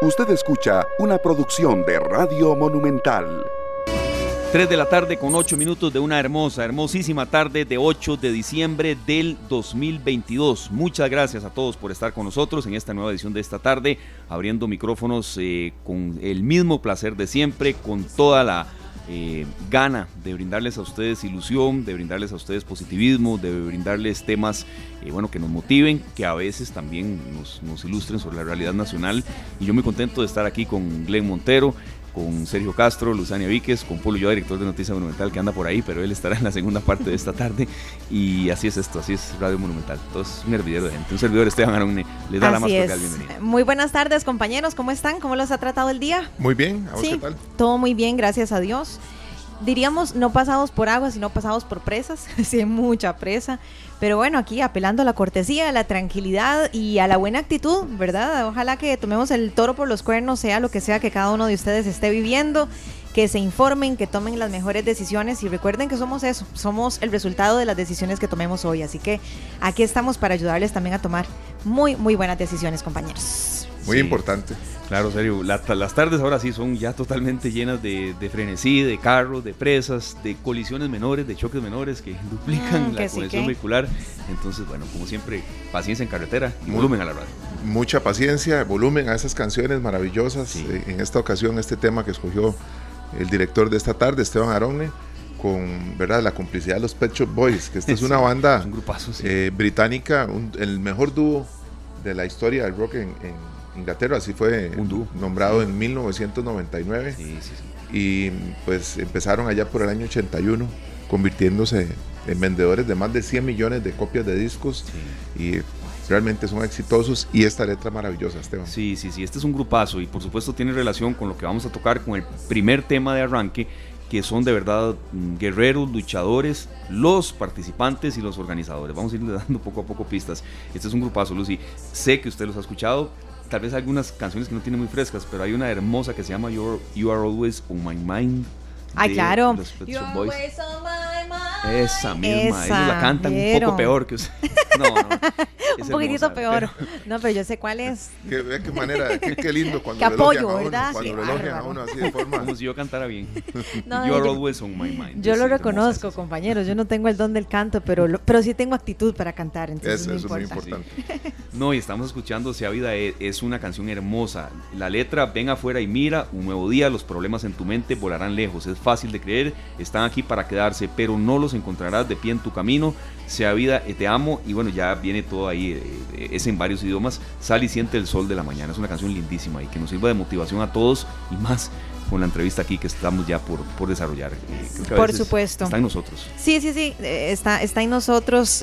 Usted escucha una producción de Radio Monumental. 3 de la tarde con 8 minutos de una hermosa, hermosísima tarde de 8 de diciembre del 2022. Muchas gracias a todos por estar con nosotros en esta nueva edición de esta tarde, abriendo micrófonos eh, con el mismo placer de siempre, con toda la eh, gana de brindarles a ustedes ilusión, de brindarles a ustedes positivismo, de brindarles temas eh, bueno, que nos motiven, que a veces también nos, nos, ilustren sobre la realidad nacional. Y yo muy contento de estar aquí con Glenn Montero, con Sergio Castro, Luzania Víquez, con Polo Yo, director de Noticias Monumental, que anda por ahí, pero él estará en la segunda parte de esta tarde. Y así es esto, así es Radio Monumental. Entonces, un hervidero de gente. Un servidor Esteban Aronne le da la más cordial bienvenida. Muy buenas tardes, compañeros. ¿Cómo están? ¿Cómo los ha tratado el día? Muy bien. ¿A vos qué tal? Todo muy bien, gracias a Dios diríamos no pasados por agua, sino pasados por presas, sí, mucha presa. Pero bueno, aquí apelando a la cortesía, a la tranquilidad y a la buena actitud, ¿verdad? Ojalá que tomemos el toro por los cuernos, sea lo que sea que cada uno de ustedes esté viviendo, que se informen, que tomen las mejores decisiones y recuerden que somos eso, somos el resultado de las decisiones que tomemos hoy. Así que aquí estamos para ayudarles también a tomar muy, muy buenas decisiones, compañeros. Muy importante. Claro, serio. las tardes ahora sí son ya totalmente llenas de, frenesí, de carros, de presas, de colisiones menores, de choques menores que duplican mm, la conexión vehicular. Entonces, bueno, como siempre, paciencia en carretera y volumen a la radio. Mucha paciencia, volumen a esas canciones maravillosas. Eh, en esta ocasión, este tema que escogió el director de esta tarde, Esteban Aronne, con ¿verdad? la complicidad de los Pet Shop Boys, que esta es una banda eh, británica, el mejor dúo de la historia del rock en Inglaterra, así fue nombrado en 1999. Y pues empezaron allá por el año 81, convirtiéndose en vendedores de más de 100 millones de copias de discos. Y realmente son exitosos y esta letra maravillosa, Esteban. Sí, sí, sí, este es un grupazo y por supuesto tiene relación con lo que vamos a tocar con el primer tema de arranque, que son de verdad guerreros, luchadores, los participantes y los organizadores. Vamos a irle dando poco a poco pistas. Este es un grupazo, Lucy. Sé que usted los ha escuchado, tal vez algunas canciones que no tiene muy frescas, pero hay una hermosa que se llama You Are Always on My Mind. Ay, claro. Esa misma, ellos la cantan un poco peor que usted. No, no. un poquitito peor. No, pero yo sé cuál es. Qué, qué manera, qué, qué, lindo cuando qué apoyo, ¿verdad? cuando lo elogian a uno así de forma. Como si yo cantara bien. No, you are always on my mind. Yo lo reconozco, compañeros. Yo no tengo el don del canto, pero, pero sí tengo actitud para cantar. Entonces eso, es muy importante. No, y estamos escuchando Sea Vida e, es una canción hermosa. La letra, ven afuera y mira, un nuevo día, los problemas en tu mente volarán lejos. Es fácil de creer, están aquí para quedarse, pero no los encontrarás de pie en tu camino. Sea vida, eh, te amo. Y bueno, ya viene todo ahí, eh, eh, es en varios idiomas. Sal y siente el sol de la mañana. Es una canción lindísima y que nos sirva de motivación a todos y más con la entrevista aquí que estamos ya por, por desarrollar. por supuesto. Está en nosotros. Sí, sí, sí, está, está en nosotros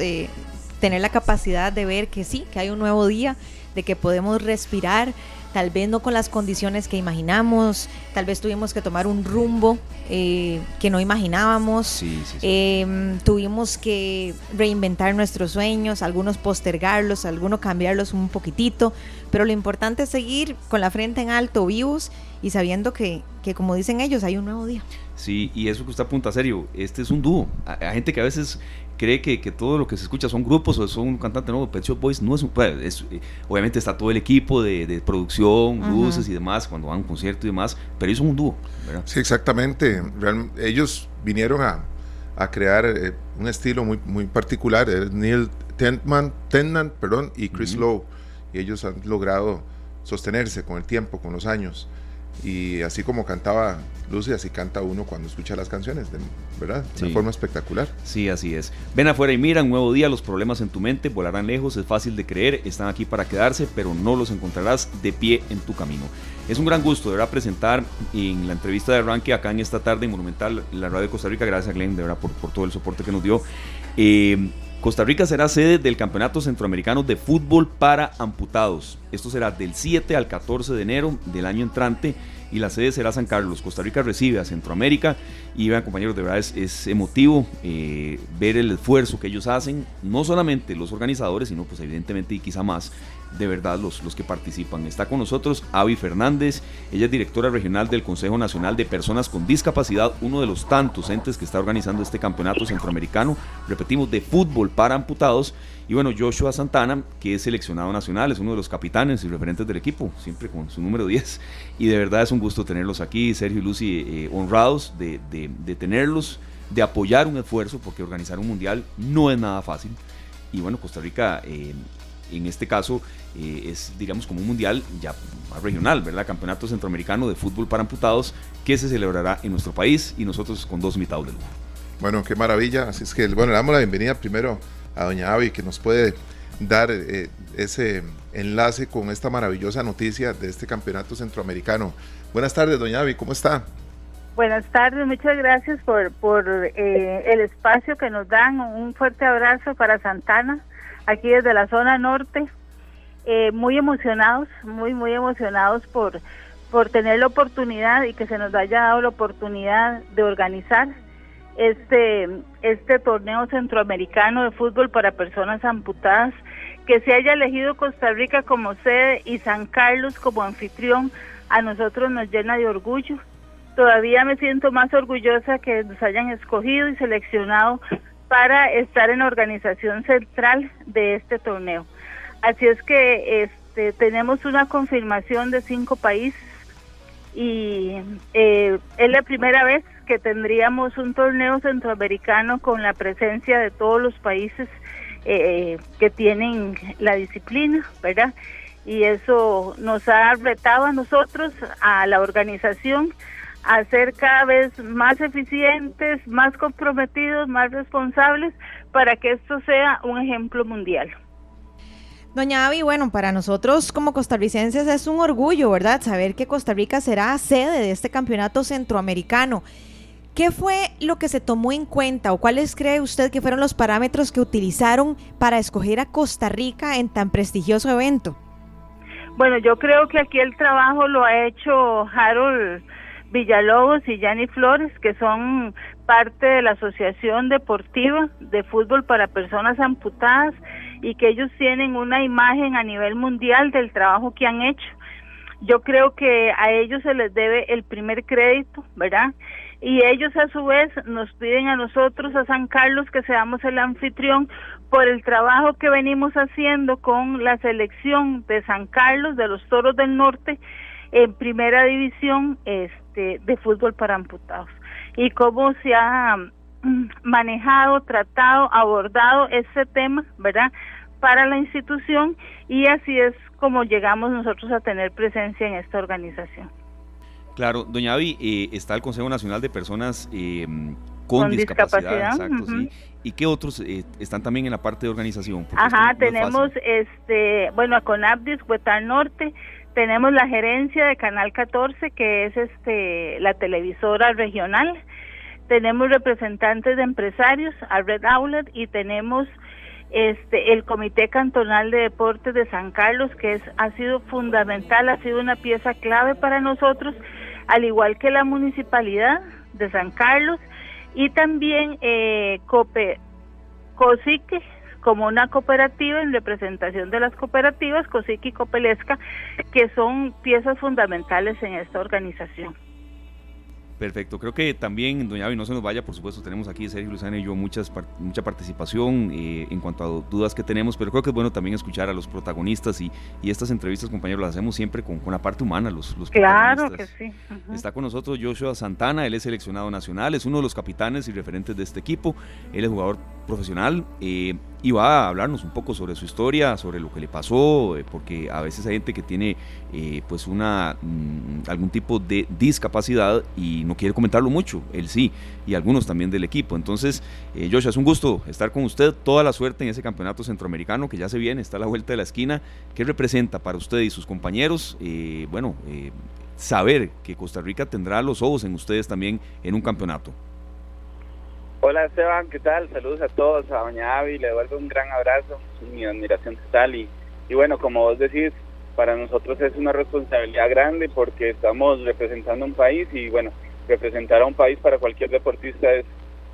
tener la capacidad de ver que sí, que hay un nuevo día, de que podemos respirar, tal vez no con las condiciones que imaginamos, tal vez tuvimos que tomar un rumbo eh, que no imaginábamos, em, tuvimos que reinventar nuestros sueños, algunos postergarlos, algunos cambiarlos un poquitito, pero lo importante es seguir con la frente en alto, vivos y sabiendo que, que como dicen ellos, hay un nuevo día. Sí, y eso que usted apunta serio, este es un dúo. Hay gente que a veces cree que, que, todo lo que se escucha son grupos o son un cantante nuevo. Pet Shop Boys no es un. Pues, eh, obviamente está todo el equipo de, de producción, luces y demás, cuando van a un concierto y demás, pero ellos son un dúo. ¿verdad? Sí, exactamente. ellos vinieron a, a crear eh, un estilo muy, muy particular. Neil Tennant, Tennant perdón, y Chris Lowe. Y ellos han logrado sostenerse con el tiempo, con los años. Y así como cantaba Lucy, así canta uno cuando escucha las canciones, ¿verdad? De una forma espectacular. Sí, así es. Ven afuera y mira, un nuevo día, los problemas en tu mente volarán lejos, es fácil de creer, están aquí para quedarse, pero no los encontrarás de pie en tu camino. Es un gran gusto, de verdad, presentar en la entrevista de arranque acá en esta tarde en Monumental, la radio de Costa Rica, gracias a Glenn, de verdad, por, por todo el soporte que nos dio. Eh, Costa Rica será sede del Campeonato Centroamericano de Fútbol para Amputados. Esto será del 7 al 14 de enero del año entrante y la sede será San Carlos. Costa Rica recibe a Centroamérica y vean compañeros, de verdad es, emotivo eh, ver el esfuerzo que ellos hacen, no solamente los organizadores, sino pues evidentemente y quizá más de verdad los, los que participan. Está con nosotros Avi Fernández, ella es directora regional del Consejo Nacional de Personas con Discapacidad, uno de los tantos entes que está organizando este campeonato centroamericano, repetimos, de fútbol para amputados. Y bueno, Joshua Santana, que es seleccionado nacional, es uno de los capitanes y referentes del equipo, siempre con su número 10. Y de verdad es un gusto tenerlos aquí, Sergio y Lucy, eh, honrados de, de, tenerlos, de apoyar un esfuerzo, porque organizar un mundial no es nada fácil. Y bueno, Costa Rica eh, en este caso eh, es, digamos, como un mundial ya más regional, ¿verdad? Campeonato Centroamericano de Fútbol para Amputados que se celebrará en nuestro país y nosotros con dos invitados de lujo. Bueno, qué maravilla. Así es que, bueno, le damos la bienvenida primero a doña Avi, que nos puede dar eh, ese enlace con esta maravillosa noticia de este campeonato centroamericano. Buenas tardes, doña Avi, ¿cómo está? Buenas tardes, muchas gracias por, por eh, el espacio que nos dan. Un fuerte abrazo para Santana, aquí desde la zona norte. Eh, muy emocionados, muy, muy emocionados por, por tener la oportunidad y que se nos haya dado la oportunidad de organizar este, este torneo centroamericano de fútbol para personas amputadas, que se haya elegido Costa Rica como sede y San Carlos como anfitrión, a nosotros nos llena de orgullo. Todavía me siento más orgullosa que nos hayan escogido y seleccionado para estar en la organización central de este torneo. Así es que este, tenemos una confirmación de cinco países y eh, es la primera vez que tendríamos un torneo centroamericano con la presencia de todos los países eh, que tienen la disciplina, ¿verdad? Y eso nos ha retado a nosotros, a la organización, a ser cada vez más eficientes, más comprometidos, más responsables, para que esto sea un ejemplo mundial. Doña Avi, bueno, para nosotros como costarricenses es un orgullo, ¿verdad? Saber que Costa Rica será sede de este campeonato centroamericano. ¿Qué fue lo que se tomó en cuenta o cuáles cree usted que fueron los parámetros que utilizaron para escoger a Costa Rica en tan prestigioso evento? Bueno, yo creo que aquí el trabajo lo ha hecho Harold Villalobos y Yanni Flores, que son parte de la Asociación Deportiva de Fútbol para Personas Amputadas y que ellos tienen una imagen a nivel mundial del trabajo que han hecho. Yo creo que a ellos se les debe el primer crédito, ¿verdad? Y ellos a su vez nos piden a nosotros, a San Carlos, que seamos el anfitrión por el trabajo que venimos haciendo con la selección de San Carlos, de los Toros del Norte, en primera división este, de fútbol para amputados. Y cómo se ha mm, manejado, tratado, abordado ese tema, ¿verdad? Para la institución y así es como llegamos nosotros a tener presencia en esta organización. Claro, doña Avi, eh, está el Consejo Nacional de Personas eh, con, discapacidad, exacto, sí. ¿Y qué otros eh, están también en la parte de organización? Ajá, tenemos, este, bueno, a Conabdis, Huetar Norte, tenemos la gerencia de Canal 14, que es este la televisora regional, tenemos representantes de empresarios, a Red Outlet, y tenemos este el Comité Cantonal de Deportes de San Carlos, que es, ha sido fundamental, ha sido una pieza clave para nosotros, al igual que la Municipalidad de San Carlos y también eh, COPE, COSIQUE, como una cooperativa en representación de las cooperativas, COSIQUE y COPELESCA, que son piezas fundamentales en esta organización. Perfecto, creo que también, doña Avi, no se nos vaya, por supuesto, tenemos aquí Sergio Luzana y yo muchas, mucha participación eh, en cuanto a dudas que tenemos, pero creo que es bueno también escuchar a los protagonistas y, y estas entrevistas, compañeros, las hacemos siempre con, con la parte humana, los, los Claro que sí. Está con nosotros Joshua Santana, él es seleccionado nacional, es uno de los capitanes y referentes de este equipo, él es jugador profesional eh, y va a hablarnos un poco sobre su historia, sobre lo que le pasó, eh, porque a veces hay gente que tiene eh, pues una mm, algún tipo de discapacidad y no quiere comentarlo mucho, él sí, y algunos también del equipo. Entonces, Joshua, es un gusto estar con usted, toda la suerte en ese campeonato centroamericano que ya se viene, está a la vuelta de la esquina. ¿Qué representa para usted y sus compañeros? bueno, saber que Costa Rica tendrá los ojos en ustedes también en un campeonato. Hola Esteban, ¿qué tal? Saludos a todos, a Doña Avi, le devuelvo un gran abrazo, mi admiración total y, y bueno, como vos decís, para nosotros es una responsabilidad grande porque estamos representando un país y bueno, representar a un país para cualquier deportista es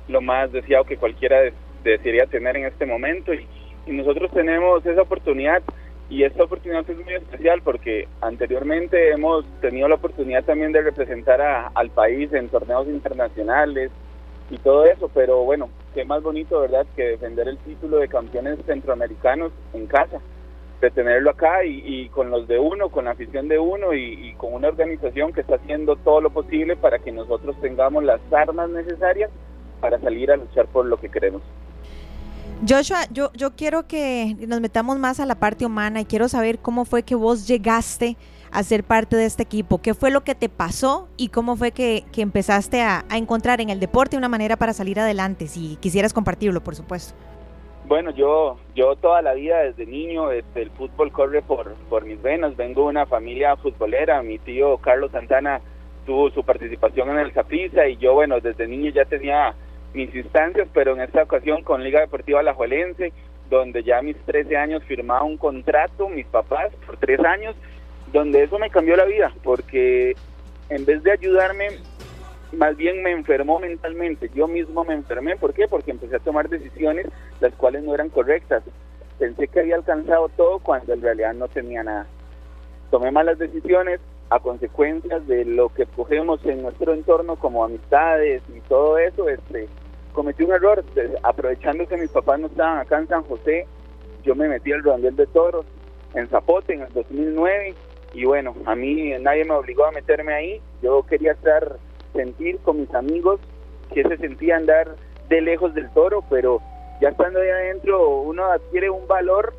lo más deseado que cualquiera desearía tener en este momento y, nosotros tenemos esa oportunidad y esta oportunidad es muy especial porque anteriormente hemos tenido la oportunidad también de representar al país en torneos internacionales, y todo eso, pero bueno, qué más bonito, ¿verdad?, que defender el título de campeones centroamericanos en casa. de tenerlo acá y, con los de uno, con la afición de uno y, con una organización que está haciendo todo lo posible para que nosotros tengamos las armas necesarias para salir a luchar por lo que queremos. Joshua, yo, yo quiero que nos metamos más a la parte humana y quiero saber cómo fue que vos llegaste a ser parte de este equipo. ¿Qué fue lo que te pasó y cómo fue que, empezaste a, a encontrar en el deporte una manera para salir adelante? Si quisieras compartirlo, por supuesto. Bueno, yo, yo toda la vida desde niño, este, el fútbol corre por, por mis venas. Vengo de una familia futbolera. Mi tío Carlos Santana tuvo su participación en el Zaprisa y yo, bueno, desde niño ya tenía mis instancias, pero en esta ocasión con Liga Deportiva Alajuelense, donde ya a mis 13 años firmaba un contrato, mis papás, por tres años, donde eso me cambió la vida, porque en vez de ayudarme más bien me enfermó mentalmente. Yo mismo me enfermé. ¿Por qué? Porque empecé a tomar decisiones las cuales no eran correctas. Pensé que había alcanzado todo cuando en realidad no tenía nada. Tomé malas decisiones a consecuencias de lo que cogemos en nuestro entorno como amistades y todo eso. Este, cometí un error. Aprovechando que mis papás no estaban acá en San José, yo me metí al rondel de toros en Zapote en el 2009 y bueno, a mí nadie me obligó a meterme ahí. Yo quería estar sentir con mis amigos que se sentía andar de lejos del toro, pero ya estando ahí adentro uno adquiere un valor,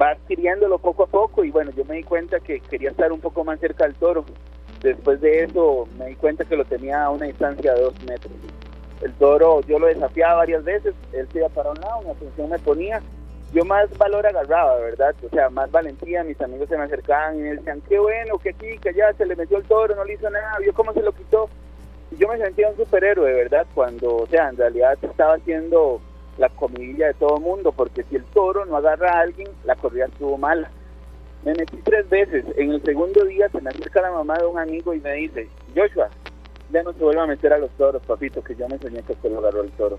va adquiriéndolo poco a poco y bueno, yo me di cuenta que quería estar un poco más cerca del toro. Después de eso me di cuenta que lo tenía a una distancia de dos metros. El toro yo lo desafiaba varias veces, él se iba para un lado, una atención me ponía, yo más valor agarraba, ¿verdad? O sea, más valentía, mis amigos se me acercaban y me decían, qué bueno, que aquí, que allá, se le metió el toro, no le hizo nada, vio cómo se lo quitó. Y yo me sentía un superhéroe, ¿verdad? Cuando, o sea, en realidad estaba haciendo la comidilla de todo mundo, porque si el toro no agarra a alguien, la corrida estuvo mala. Me metí tres veces, en el segundo día se me acerca la mamá de un amigo y me dice, Joshua, ya no se vuelva a meter a los toros, papito, que yo me soñé que usted lo agarró el toro.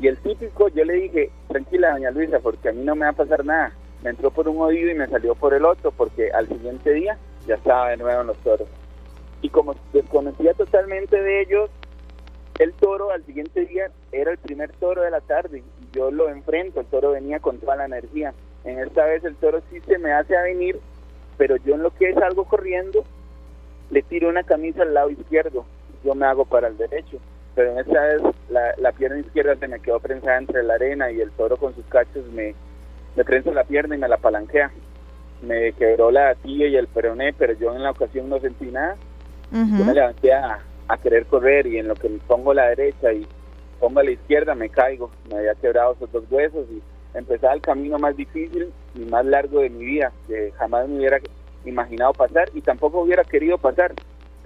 Y el típico, yo le dije, tranquila, doña Luisa, porque a mí no me va a pasar nada. Me entró por un oído y me salió por el otro, porque al siguiente día ya estaba de nuevo en los toros. Y como desconocía totalmente de ellos, el toro al siguiente día era el primer toro de la tarde. Y yo lo enfrento, el toro venía con toda la energía. En esta vez el toro sí se me hace a venir, pero yo en lo que es algo corriendo, le tiro una camisa al lado izquierdo. Yo me hago para el derecho pero en esta vez la, pierna izquierda se me quedó prensada entre la arena y el toro con sus cachos me, me prensa la pierna y me la palanquea. Me quebró la tía y el peroné, pero yo en la ocasión no sentí nada. Yo me levanté a, querer correr y en lo que me pongo la derecha y pongo a la izquierda me caigo. Me había quebrado esos dos huesos y empezaba el camino más difícil y más largo de mi vida, que jamás me hubiera imaginado pasar y tampoco hubiera querido pasar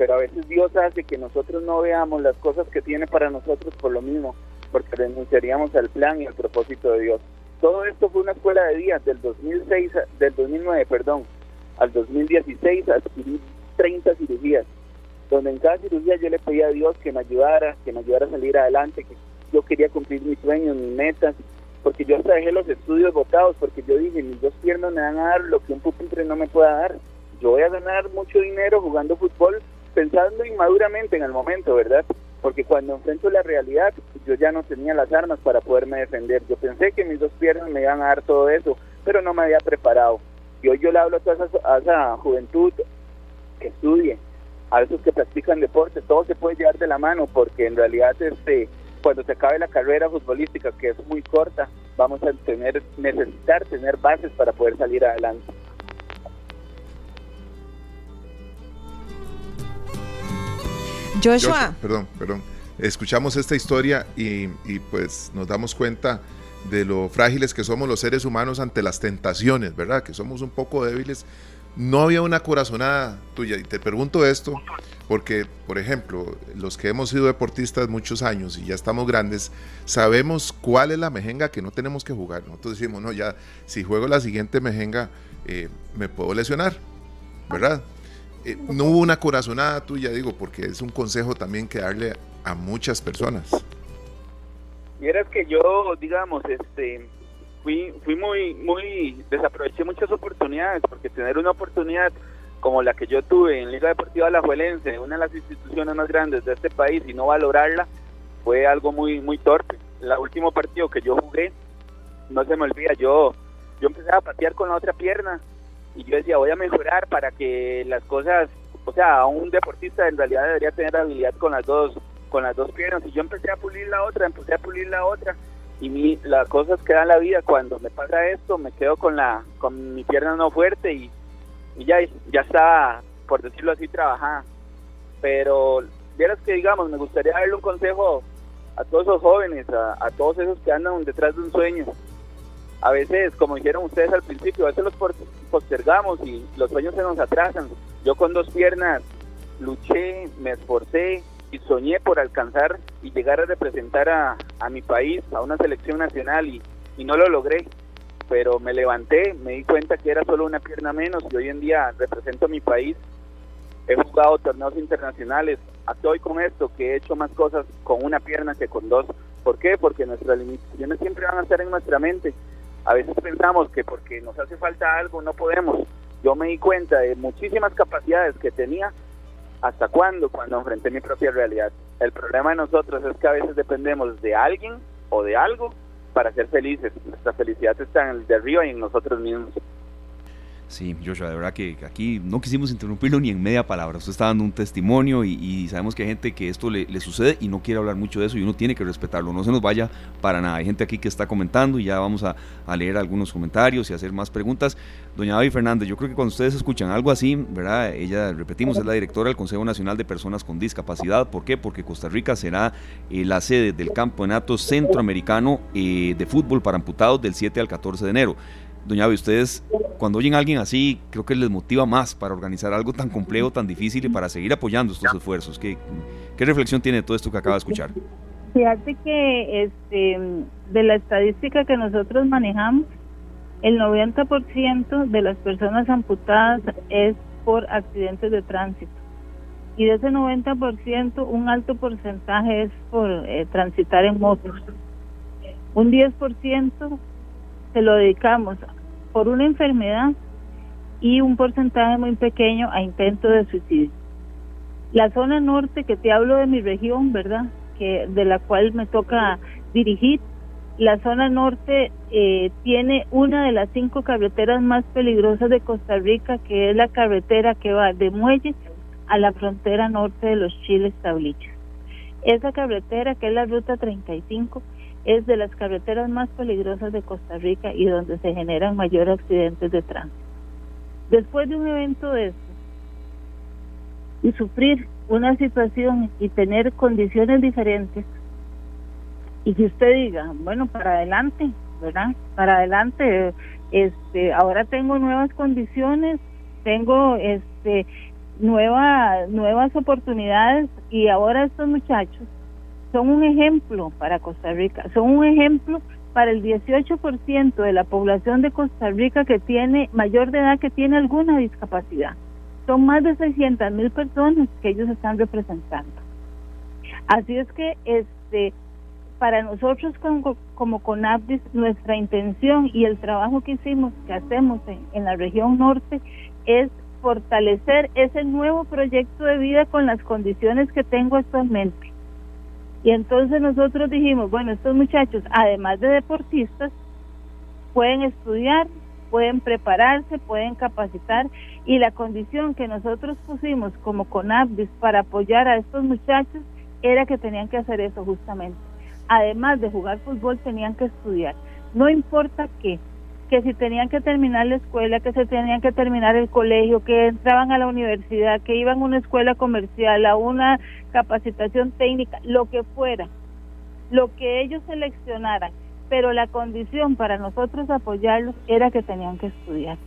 pero a veces Dios hace que nosotros no veamos las cosas que tiene para nosotros por lo mismo, porque renunciaríamos al plan y al propósito de Dios. Todo esto fue una escuela de días del 2006, del 2009, perdón, al 2016 adquirí 30 cirugías, donde en cada cirugía yo le pedía a Dios que me ayudara, que me ayudara a salir adelante, que yo quería cumplir mis sueños, mis metas, porque yo hasta dejé los estudios votados, porque yo dije, mis dos piernas me van a dar lo que un pupitre no me pueda dar. Yo voy a ganar mucho dinero jugando fútbol, pensando inmaduramente en el momento, ¿verdad? Porque cuando enfrento la realidad, yo ya no tenía las armas para poderme defender. Yo pensé que mis dos piernas me iban a dar todo eso, pero no me había preparado. Y hoy yo le hablo a toda esa, juventud que estudie, a esos que practican deporte, todo se puede llevar de la mano, porque en realidad este cuando se acabe la carrera futbolística, que es muy corta, vamos a tener necesitar tener bases para poder salir adelante. Joshua. Perdón, perdón. Escuchamos esta historia y, pues nos damos cuenta de lo frágiles que somos los seres humanos ante las tentaciones, ¿verdad? Que somos un poco débiles. No había una corazonada tuya. Y te pregunto esto porque, por ejemplo, los que hemos sido deportistas muchos años y ya estamos grandes, sabemos cuál es la mejenga que no tenemos que jugar. Nosotros decimos, no, ya, si juego la siguiente mejenga, eh, me puedo lesionar, ¿verdad? Eh, no hubo una corazonada tuya, digo, porque es un consejo también que darle a muchas personas. Y era que yo, digamos, este, fui, fui muy, muy, desaproveché muchas oportunidades, porque tener una oportunidad como la que yo tuve en Liga Deportiva Alajuelense, una de las instituciones más grandes de este país, y no valorarla, fue algo muy, muy torpe. El último partido que yo jugué, no se me olvida, yo yo empecé a patear con la otra pierna y yo decía, voy a mejorar para que las cosas, o sea, un deportista en realidad debería tener habilidad con las dos con las dos piernas y yo empecé a pulir la otra, empecé a pulir la otra. Y mi, las cosas que dan la vida cuando me pasa esto, me quedo con la con mi pierna no fuerte y, ya ya estaba por decirlo así trabajada. Pero vieras que digamos, me gustaría darle un consejo a todos esos jóvenes, a, a todos esos que andan detrás de un sueño. A veces, como dijeron ustedes al principio, a veces los postergamos y los sueños se nos atrasan. Yo con dos piernas luché, me esforcé y soñé por alcanzar y llegar a representar a, mi país, a una selección nacional y, y no lo logré. Pero me levanté, me di cuenta que era solo una pierna menos y hoy en día represento a mi país. He jugado torneos internacionales. Estoy con esto, que he hecho más cosas con una pierna que con dos. ¿Por qué? Porque nuestras limitaciones siempre van a estar en nuestra mente a veces pensamos que porque nos hace falta algo no podemos. Yo me di cuenta de muchísimas capacidades que tenía hasta cuando, cuando enfrenté mi propia realidad. El problema de nosotros es que a veces dependemos de alguien o de algo para ser felices. Nuestra felicidad está en el de arriba y en nosotros mismos. Sí, Joshua, de verdad que aquí no quisimos interrumpirlo ni en media palabra. Usted está dando un testimonio y, sabemos que hay gente que esto le, sucede y no quiere hablar mucho de eso y uno tiene que respetarlo. No se nos vaya para nada. Hay gente aquí que está comentando y ya vamos a, leer algunos comentarios y hacer más preguntas. Doña David Fernández, yo creo que cuando ustedes escuchan algo así, ¿verdad? Ella, repetimos, es la directora del Consejo Nacional de Personas con Discapacidad. ¿Por qué? Porque Costa Rica será eh, la sede del Campeonato Centroamericano eh, de Fútbol para Amputados del 7 al 14 de enero. Doña Avi, ustedes cuando oyen a alguien así, creo que les motiva más para organizar algo tan complejo, tan difícil y para seguir apoyando estos esfuerzos. ¿Qué, qué reflexión tiene todo esto que acaba de escuchar? Fíjate que este, de la estadística que nosotros manejamos, el 90% de las personas amputadas es por accidentes de tránsito. Y de ese 90%, un alto porcentaje es por eh, transitar en motos. Un 10% se lo dedicamos por una enfermedad y un porcentaje muy pequeño a intento de suicidio. La zona norte, que te hablo de mi región, ¿verdad? Que de la cual me toca dirigir, la zona norte eh, tiene una de las cinco carreteras más peligrosas de Costa Rica, que es la carretera que va de Muelles a la frontera norte de los Chiles Tablichos. Esa carretera, que es la ruta 35, es de las carreteras más peligrosas de Costa Rica y donde se generan mayores accidentes de tránsito. Después de un evento de eso y sufrir una situación y tener condiciones diferentes, y que usted diga, bueno, para adelante, ¿verdad? Para adelante, este, ahora tengo nuevas condiciones, tengo este nuevas nuevas oportunidades y ahora estos muchachos son un ejemplo para Costa Rica, son un ejemplo para el 18% de la población de Costa Rica que tiene mayor de edad que tiene alguna discapacidad. Son más de 600 mil personas que ellos están representando. Así es que este para nosotros como, como CONAPDIS, nuestra intención y el trabajo que hicimos, que hacemos en, en la región norte, es fortalecer ese nuevo proyecto de vida con las condiciones que tengo actualmente y entonces nosotros dijimos, bueno, estos muchachos, además de deportistas, pueden estudiar, pueden prepararse, pueden capacitar y la condición que nosotros pusimos como CONAPDIS para apoyar a estos muchachos era que tenían que hacer eso justamente. Además de jugar fútbol, tenían que estudiar. No importa qué, que si tenían que terminar la escuela, que se tenían que terminar el colegio, que entraban a la universidad, que iban a una escuela comercial, a una capacitación técnica, lo que fuera, lo que ellos seleccionaran, pero la condición para nosotros apoyarlos era que tenían que estudiar.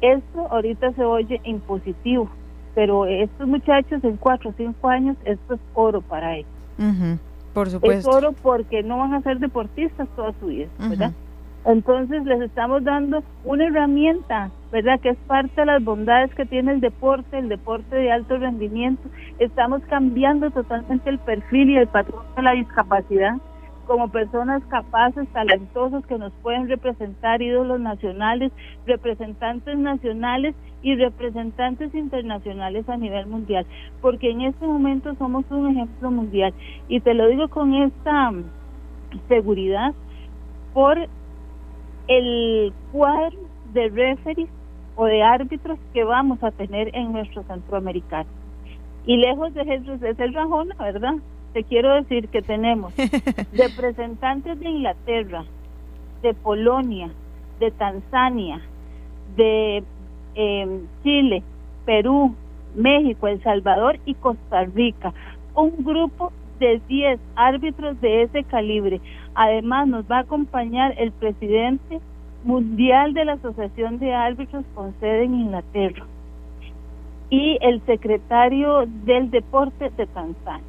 Esto ahorita se oye impositivo, pero estos muchachos en cuatro o cinco años, esto es oro para ellos. Por supuesto. Es oro porque no van a ser deportistas toda su vida, ¿verdad? Entonces les estamos dando una herramienta, ¿verdad? Que es parte de las bondades que tiene el deporte, el deporte de alto rendimiento. Estamos cambiando totalmente el perfil y el patrón de la discapacidad como personas capaces, talentosos que nos pueden representar ídolos nacionales, representantes nacionales y representantes internacionales a nivel mundial, porque en este momento somos un ejemplo mundial y te lo digo con esta seguridad por el cuadro de referees o de árbitros que vamos a tener en nuestro centroamericano. Y lejos de, de ser rajona, ¿verdad? Te quiero decir que tenemos representantes de Inglaterra, de Polonia, de Tanzania, de em, Chile, Perú, México, El Salvador y Costa Rica. Un grupo de 10 árbitros de ese calibre. Además nos va a acompañar el presidente mundial de la Asociación de Árbitros con sede en Inglaterra y el secretario del deporte de Tanzania.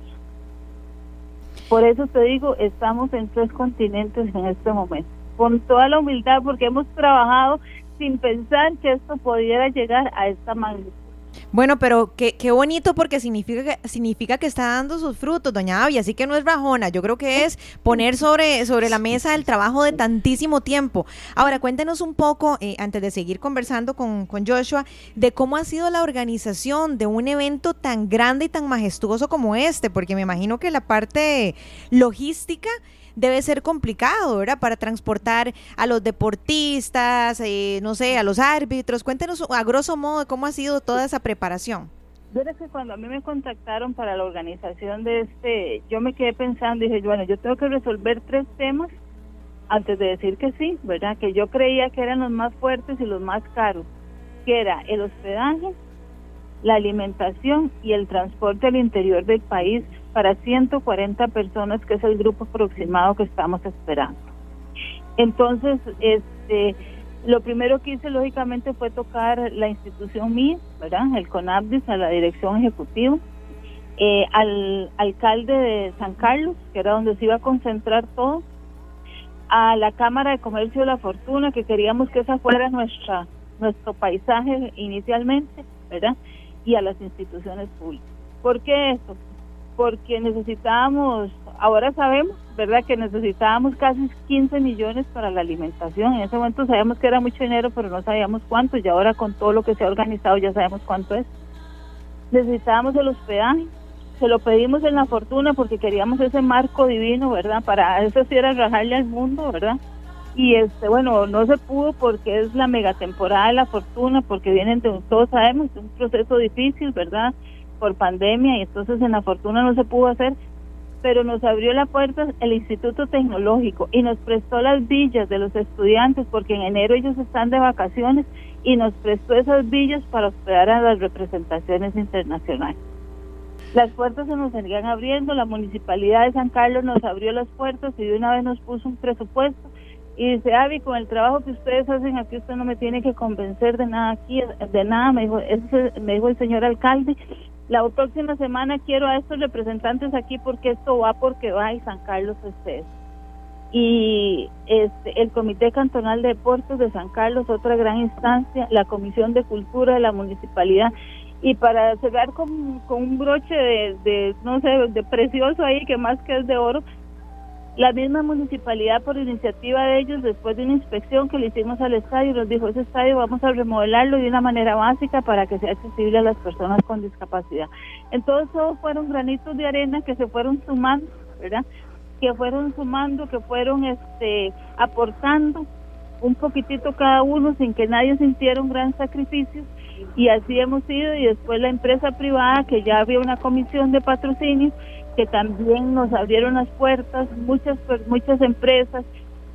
Por eso te digo, estamos en tres continentes en este momento, con toda la humildad, porque hemos trabajado sin pensar que esto pudiera llegar a esta magnitud. Bueno, pero qué, qué bonito porque significa que, significa que está dando sus frutos, doña Avi, así que no es bajona, yo creo que es poner sobre, sobre la mesa el trabajo de tantísimo tiempo. Ahora, cuéntenos un poco, eh, antes de seguir conversando con, con Joshua, de cómo ha sido la organización de un evento tan grande y tan majestuoso como este, porque me imagino que la parte logística debe ser complicado, ¿verdad? Para transportar a los deportistas, eh, no sé, a los árbitros. Cuéntenos a grosso modo cómo ha sido toda esa preparación. Desde que cuando a mí me contactaron para la organización de este, yo me quedé pensando y dije, bueno, yo tengo que resolver tres temas antes de decir que sí, ¿verdad? Que yo creía que eran los más fuertes y los más caros, que era el hospedaje, la alimentación y el transporte al interior del país para 140 personas, que es el grupo aproximado que estamos esperando. Entonces, este, lo primero que hice lógicamente fue tocar la institución mía, ¿verdad? El CONABDIS, a la dirección ejecutiva, eh, al alcalde de San Carlos, que era donde se iba a concentrar todo, a la Cámara de Comercio de la Fortuna, que queríamos que esa fuera nuestra nuestro paisaje inicialmente, ¿verdad? Y a las instituciones públicas. ¿Por qué esto? Porque necesitábamos, ahora sabemos, ¿verdad? Que necesitábamos casi 15 millones para la alimentación. En ese momento sabíamos que era mucho dinero, pero no sabíamos cuánto, y ahora con todo lo que se ha organizado ya sabemos cuánto es. Necesitábamos el hospedaje, se lo pedimos en la fortuna porque queríamos ese marco divino, ¿verdad? Para eso sí era rajarle al mundo, ¿verdad? Y este, bueno, no se pudo porque es la megatemporada de la fortuna, porque vienen de, todos sabemos, de un proceso difícil, ¿verdad? Por pandemia y entonces en la fortuna no se pudo hacer, pero nos abrió la puerta el Instituto Tecnológico y nos prestó las villas de los estudiantes porque en enero ellos están de vacaciones y nos prestó esas villas para hospedar a las representaciones internacionales. Las puertas se nos seguían abriendo, la municipalidad de San Carlos nos abrió las puertas y de una vez nos puso un presupuesto y dice, Avi, con el trabajo que ustedes hacen aquí, usted no me tiene que convencer de nada aquí, de nada, me dijo, me dijo el señor alcalde, la próxima semana quiero a estos representantes aquí porque esto va porque va y San Carlos es Y este, el Comité Cantonal de Deportes de San Carlos, otra gran instancia, la Comisión de Cultura de la Municipalidad. Y para cerrar con, con un broche de, de, no sé, de precioso ahí, que más que es de oro, la misma municipalidad, por iniciativa de ellos, después de una inspección que le hicimos al estadio, nos dijo, ese estadio vamos a remodelarlo de una manera básica para que sea accesible a las personas con discapacidad. Entonces, todos fueron granitos de arena que se fueron sumando, ¿verdad? Que fueron sumando, que fueron este aportando un poquitito cada uno sin que nadie sintiera un gran sacrificio y así hemos ido y después la empresa privada que ya había una comisión de patrocinio que también nos abrieron las puertas, muchas muchas empresas,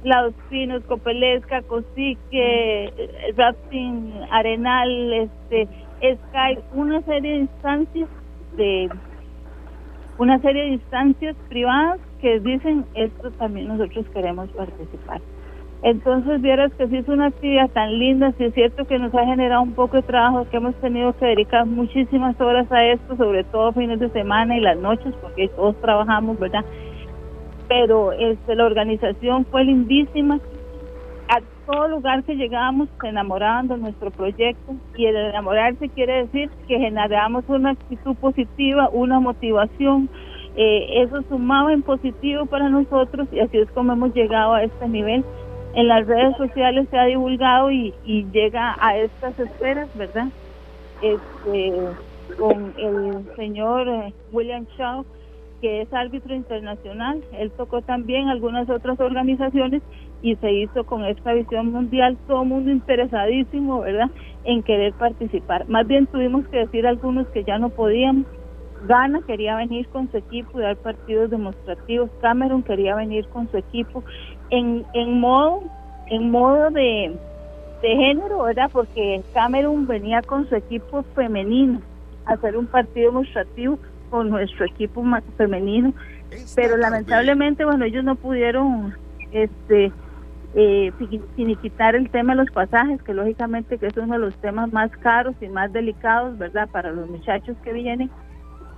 Laos Pinos, Copelesca, Cosique, Rafting, Arenal, este, Sky, una serie de instancias de una serie de instancias privadas que dicen esto también nosotros queremos participar. Entonces, vieras que sí es una actividad tan linda, sí es cierto que nos ha generado un poco de trabajo, que hemos tenido que dedicar muchísimas horas a esto, sobre todo fines de semana y las noches, porque todos trabajamos, ¿verdad? Pero este, la organización fue lindísima. A todo lugar que llegábamos se enamoraban de nuestro proyecto y el enamorarse quiere decir que generamos una actitud positiva, una motivación, eh, eso sumaba en positivo para nosotros y así es como hemos llegado a este nivel en las redes sociales se ha divulgado y, llega a estas esferas, ¿verdad? Este, con el señor eh, William Shaw, que es árbitro internacional. Él tocó también algunas otras organizaciones y se hizo con esta visión mundial, todo mundo interesadísimo, ¿verdad?, en querer participar. Más bien tuvimos que decir algunos que ya no podíamos. Ghana quería venir con su equipo y dar partidos demostrativos. Cameron quería venir con su equipo en, en modo en modo de, de género, ¿verdad? Porque Cameron venía con su equipo femenino a hacer un partido demostrativo con nuestro equipo femenino, pero lamentablemente, bueno, ellos no pudieron este eh, quitar el tema de los pasajes, que lógicamente que es uno de los temas más caros y más delicados, ¿verdad? Para los muchachos que vienen.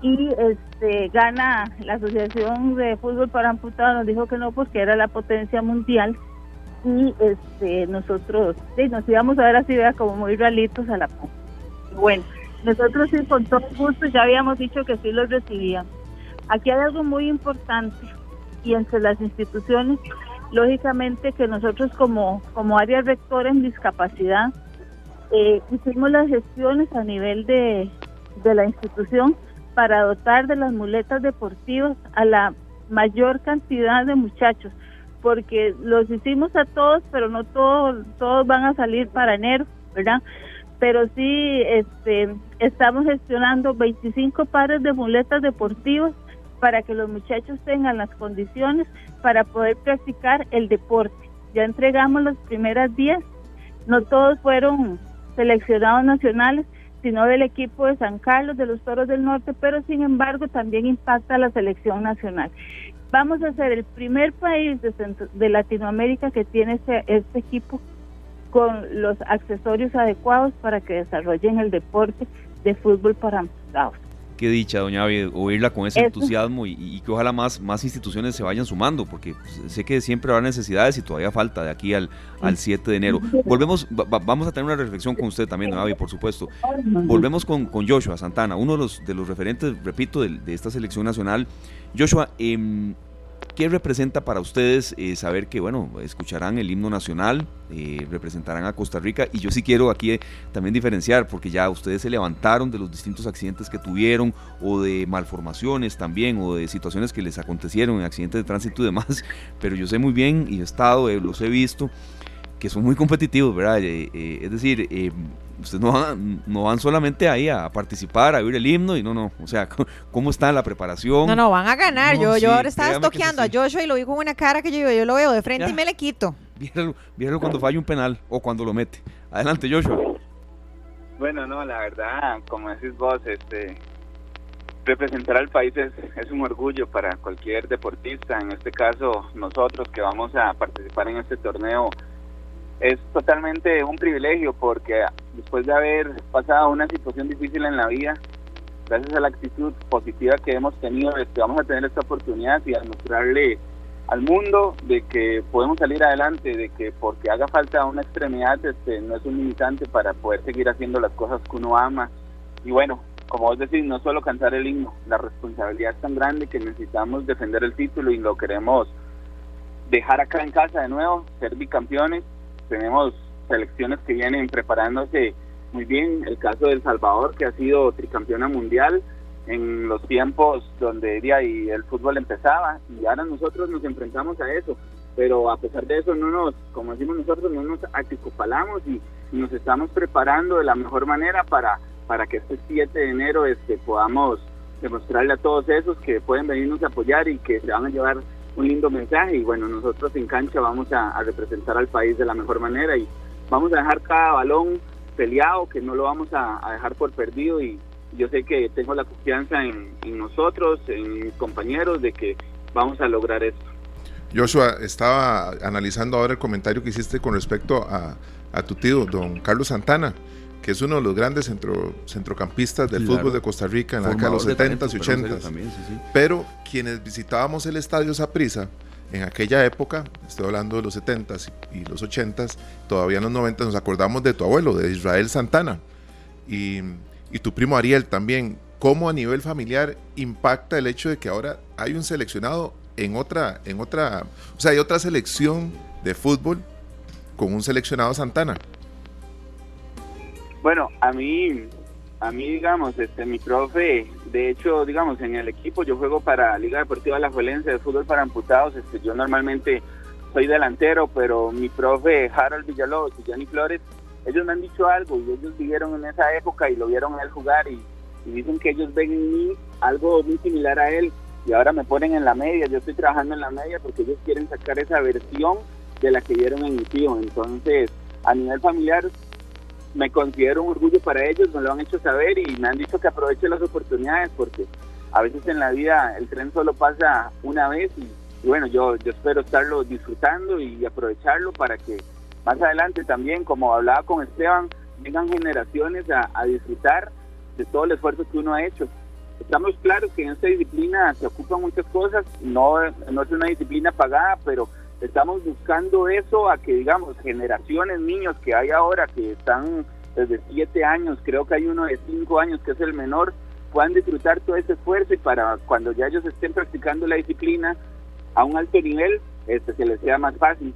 Y este gana la Asociación de Fútbol para Amputados, nos dijo que no porque era la potencia mundial y este nosotros sí, nos íbamos a ver así, vea, como muy realitos a la. Bueno, nosotros sí, con todo gusto, ya habíamos dicho que sí los recibíamos. Aquí hay algo muy importante y entre las instituciones lógicamente que nosotros como, como área rectora en discapacidad eh, hicimos las gestiones a nivel de, de la institución para dotar de las muletas deportivas a la mayor cantidad de muchachos, porque los hicimos a todos, pero no todos, todos van a salir para enero, ¿verdad? Pero sí este, estamos gestionando 25 pares de muletas deportivas para que los muchachos tengan las condiciones para poder practicar el deporte. Ya entregamos las primeras 10, no todos fueron seleccionados nacionales, sino del equipo de San Carlos, de los Toros del Norte, pero sin embargo también impacta la selección nacional. Vamos a ser el primer país de, de Latinoamérica que tiene este, este equipo con los accesorios adecuados para que desarrollen el deporte de fútbol para amputados qué dicha, doña Avi, oírla con ese entusiasmo y, que ojalá más, más instituciones se vayan sumando, porque pues, sé que siempre habrá necesidades y todavía falta de aquí al, al 7 de enero. Volvemos, vamos a tener una reflexión con usted también, doña Avi, por supuesto. Volvemos con, con Joshua Santana, uno de los, de los referentes, repito, de, de esta selección nacional. Joshua, eh, ¿Qué representa para ustedes eh, saber que, bueno, escucharán el himno nacional, eh, representarán a Costa Rica? Y yo sí quiero aquí eh, también diferenciar, porque ya ustedes se levantaron de los distintos accidentes que tuvieron, o de malformaciones también, o de situaciones que les acontecieron en accidentes de tránsito y demás, pero yo sé muy bien, y he estado, los he visto, que son muy competitivos, ¿verdad? es decir, ustedes no van, no van solamente ahí a participar, a oír el himno y no, no, o sea, ¿cómo está la preparación? No, no, van a ganar. yo, yo ahora estaba estoqueando a Joshua y lo vi con una cara que yo, yo lo veo de frente y me le quito. Viéralo, cuando falla un penal o cuando lo mete. Adelante, Joshua. Bueno, no, la verdad, como decís vos, este, representar al país es, es, un orgullo para cualquier deportista, en este caso nosotros que vamos a participar en este torneo es totalmente un privilegio porque después de haber pasado una situación difícil en la vida, gracias a la actitud positiva que hemos tenido, este, vamos a tener esta oportunidad y a mostrarle al mundo de que podemos salir adelante, de que porque haga falta una extremidad este, no es un limitante para poder seguir haciendo las cosas que uno ama. Y bueno, como vos decís, no solo cantar el himno, la responsabilidad es tan grande que necesitamos defender el título y lo queremos dejar acá en casa de nuevo, ser bicampeones tenemos selecciones que vienen preparándose muy bien. El caso de El Salvador, que ha sido tricampeona mundial en los tiempos donde y el fútbol empezaba, y ahora nosotros nos enfrentamos a eso. Pero a pesar de eso, no nos, como decimos nosotros, no nos acicopalamos y, nos estamos preparando de la mejor manera para, para que este 7 de enero este, podamos demostrarle a todos esos que pueden venirnos a apoyar y que se van a llevar un lindo mensaje y bueno, nosotros en cancha vamos a, representar al país de la mejor manera y vamos a dejar cada balón peleado, que no lo vamos a, dejar por perdido y yo sé que tengo la confianza en, nosotros, en mis compañeros, de que vamos a lograr esto. Joshua, estaba analizando ahora el comentario que hiciste con respecto a, a tu tío, don Carlos Santana que es uno de los grandes centro, centrocampistas del fútbol de Costa Rica en la década de los 70s y 80s. Pero quienes visitábamos el estadio Saprissa en aquella época, estoy hablando de los 70s y los 80s, todavía en los 90 nos acordamos de tu abuelo, de Israel Santana, y, y tu primo Ariel también. ¿Cómo a nivel familiar impacta el hecho de que ahora hay un seleccionado en otra, en otra, o sea, hay otra selección de fútbol con un seleccionado Santana? Bueno, a mí, a mí, digamos, este, mi profe, de hecho, digamos, en el equipo yo juego para Liga Deportiva La Juelense de fútbol para amputados. Este, yo normalmente soy delantero, pero mi profe Harold Villalobos y Johnny Flores, ellos me han dicho algo y ellos vivieron en esa época y lo vieron a él jugar y, dicen que ellos ven en mí algo muy similar a él y ahora me ponen en la media, yo estoy trabajando en la media porque ellos quieren sacar esa versión de la que vieron en mi tío. Entonces, a nivel familiar, me considero un orgullo para ellos, me lo han hecho saber y me han dicho que aproveche las oportunidades porque a veces en la vida el tren solo pasa una vez y, bueno, yo, yo espero estarlo disfrutando y aprovecharlo para que más adelante también, como hablaba con Esteban, vengan generaciones a, a disfrutar de todo el esfuerzo que uno ha hecho. Estamos claros que en esta disciplina se ocupan muchas cosas, no, no es una disciplina pagada, pero estamos buscando eso a que, digamos, generaciones, niños que hay ahora que están desde siete años, creo que hay uno de cinco años que es el menor, puedan disfrutar todo ese esfuerzo y para cuando ya ellos estén practicando la disciplina a un alto nivel, este, se les sea más fácil.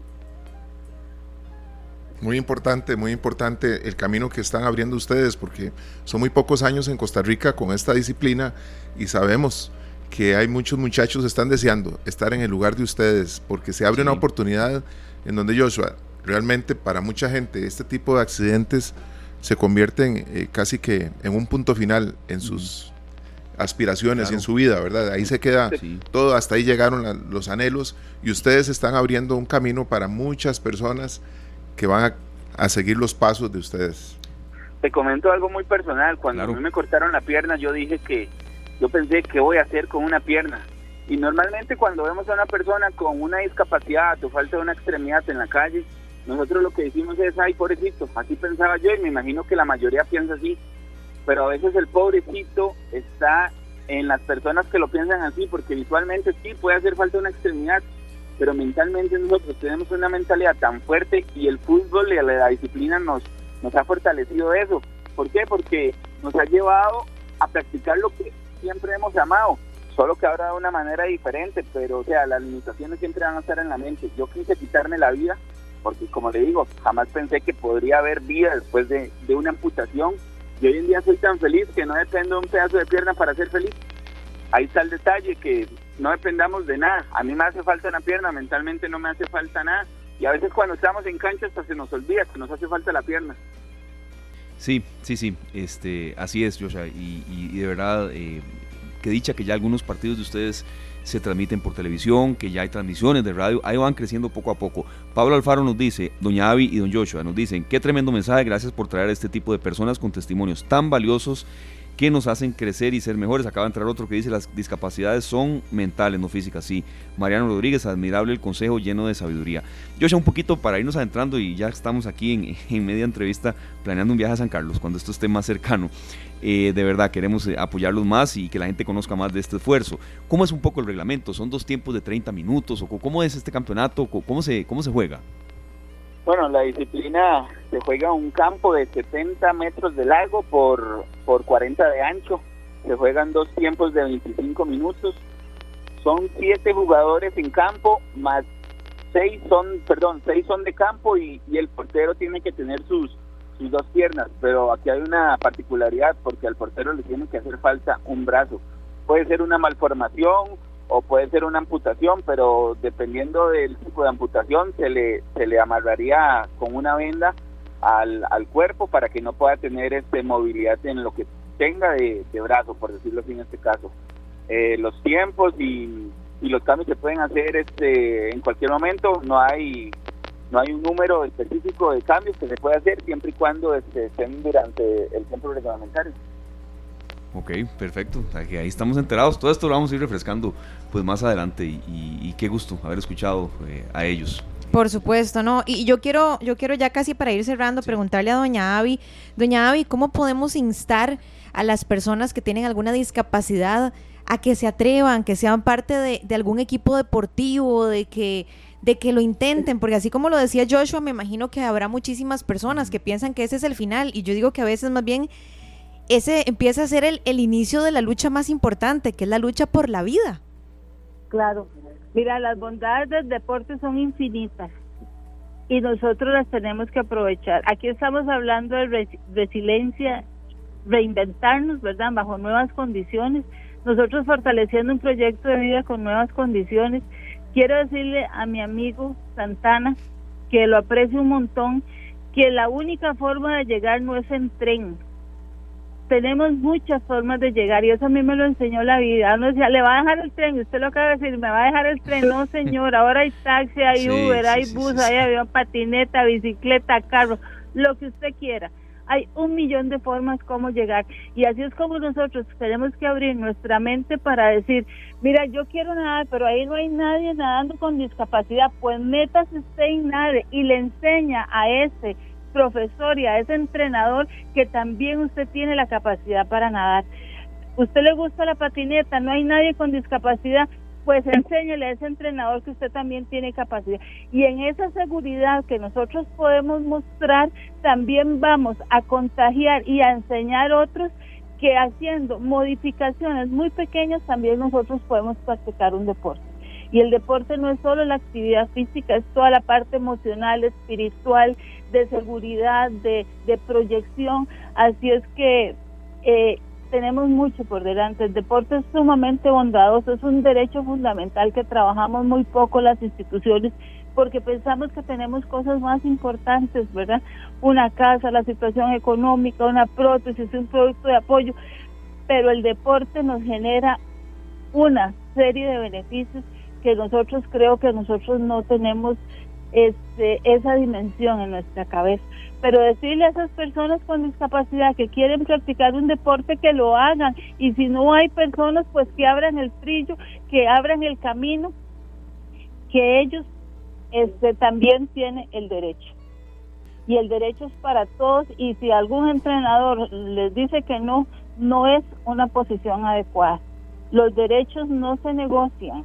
Muy importante, muy importante el camino que están abriendo ustedes, porque son muy pocos años en Costa Rica con esta disciplina y sabemos que hay muchos muchachos que están deseando estar en el lugar de ustedes, porque se abre una oportunidad en donde Joshua, realmente para mucha gente este tipo de accidentes se convierten eh, casi que en un punto final en sus aspiraciones y en su vida, ¿verdad? Ahí se queda todo, hasta ahí llegaron los anhelos y ustedes están abriendo un camino para muchas personas que van a, seguir los pasos de ustedes. Te comento algo muy personal, cuando a mí me cortaron la pierna yo dije que yo pensé, ¿qué voy a hacer con una pierna? Y normalmente cuando vemos a una persona con una discapacidad o falta de una extremidad en la calle, nosotros lo que decimos es, ay, pobrecito, así pensaba yo y me imagino que la mayoría piensa así, pero a veces el pobrecito está en las personas que lo piensan así, porque visualmente sí puede hacer falta una extremidad, pero mentalmente nosotros tenemos una mentalidad tan fuerte y el fútbol y la disciplina nos, nos ha fortalecido eso. ¿Por qué? Porque nos ha llevado a practicar lo que siempre hemos amado, solo que ahora de una manera diferente, pero o sea, las limitaciones siempre van a estar en la mente. Yo quise quitarme la vida, porque como le digo, jamás pensé que podría haber vida después de, una amputación, y hoy en día soy tan feliz que no dependo de un pedazo de pierna para ser feliz. Ahí está el detalle, que no dependamos de nada. A mí me hace falta una pierna, mentalmente no me hace falta nada. Y a veces cuando estamos en cancha hasta se nos olvida que nos hace falta la pierna. Sí, sí, sí, este, así es, Joshua, y, de verdad, eh, que dicha que ya algunos partidos de ustedes se transmiten por televisión, que ya hay transmisiones de radio, ahí van creciendo poco a poco. Pablo Alfaro nos dice, doña Avi y don Joshua nos dicen, qué tremendo mensaje, gracias por traer a este tipo de personas con testimonios tan valiosos que nos hacen crecer y ser mejores. Acaba de entrar otro que dice las discapacidades son mentales, no físicas. Sí, Mariano Rodríguez, admirable el consejo lleno de sabiduría. Yo ya un poquito para irnos adentrando y ya estamos aquí en, media entrevista planeando un viaje a San Carlos cuando esto esté más cercano. Eh, de verdad, queremos eh, apoyarlos más y que la gente conozca más de este esfuerzo. ¿Cómo es un poco el reglamento? ¿Son dos tiempos de 30 minutos? ¿O cómo es este campeonato? ¿Cómo se, cómo se juega? Bueno, la disciplina se juega un campo de 70 metros de largo por, por 40 de ancho. Se juegan dos tiempos de 25 minutos. Son siete jugadores en campo, más seis son, perdón, seis son de campo y, y el portero tiene que tener sus, sus dos piernas. Pero aquí hay una particularidad porque al portero le tiene que hacer falta un brazo. Puede ser una malformación o puede ser una amputación, pero dependiendo del tipo de amputación se le, se le amarraría con una venda al, al cuerpo para que no pueda tener este movilidad en lo que tenga de, brazo, por decirlo así en este caso. Eh, los tiempos y, y, los cambios se pueden hacer este en cualquier momento, no hay no hay un número específico de cambios que se puede hacer siempre y cuando este, estén durante el tiempo reglamentario. Ok, perfecto. ahí estamos enterados. Todo esto lo vamos a ir refrescando pues más adelante y, qué gusto haber escuchado eh, a ellos. Por supuesto, ¿no? Y yo quiero, yo quiero ya casi para ir cerrando, preguntarle a doña Avi, doña Avi, ¿cómo podemos instar a las personas que tienen alguna discapacidad a que se atrevan, que sean parte de, de algún equipo deportivo, de que, de que lo intenten? Porque así como lo decía Joshua, me imagino que habrá muchísimas personas que piensan que ese es el final y yo digo que a veces más bien ese empieza a ser el, el inicio de la lucha más importante, que es la lucha por la vida. Claro. Mira, las bondades del deporte son infinitas y nosotros las tenemos que aprovechar. Aquí estamos hablando de resiliencia, reinventarnos, ¿verdad? Bajo nuevas condiciones. Nosotros fortaleciendo un proyecto de vida con nuevas condiciones quiero decirle a mi amigo Santana que lo aprecio un montón, que la única forma de llegar no es en tren. Tenemos muchas formas de llegar y eso a mí me lo enseñó la vida. Uno decía, le va a dejar el tren, usted lo acaba de decir, me va a dejar el tren. No, señor, ahora hay taxi, hay Uber, hay bus, hay avión, patineta, bicicleta, carro, lo que usted quiera hay un millón de formas como llegar y así es como nosotros tenemos que abrir nuestra mente para decir, mira, yo quiero nadar, pero ahí no hay nadie nadando con discapacidad, pues métase usted y nade y le enseña a ese profesor y a ese entrenador que también usted tiene la capacidad para nadar. Usted le gusta la patineta, no hay nadie con discapacidad, pues enséñele a ese entrenador que usted también tiene capacidad. Y en esa seguridad que nosotros podemos mostrar, también vamos a contagiar y a enseñar a otros que haciendo modificaciones muy pequeñas también nosotros podemos practicar un deporte. Y el deporte no es solo la actividad física, es toda la parte emocional, espiritual, de seguridad, de, de proyección. Así es que eh, tenemos mucho por delante. El deporte es sumamente bondadoso, es un derecho fundamental que trabajamos muy poco las instituciones porque pensamos que tenemos cosas más importantes, ¿verdad? Una casa, la situación económica, una prótesis, un producto de apoyo, pero el deporte nos genera una serie de beneficios que nosotros creo que nosotros no tenemos este, esa dimensión en nuestra cabeza pero decirle a esas personas con discapacidad que quieren practicar un deporte que lo hagan y si no hay personas pues que abran el trillo, que abran el camino, que ellos este también tienen el derecho. Y el derecho es para todos y si algún entrenador les dice que no, no es una posición adecuada. Los derechos no se negocian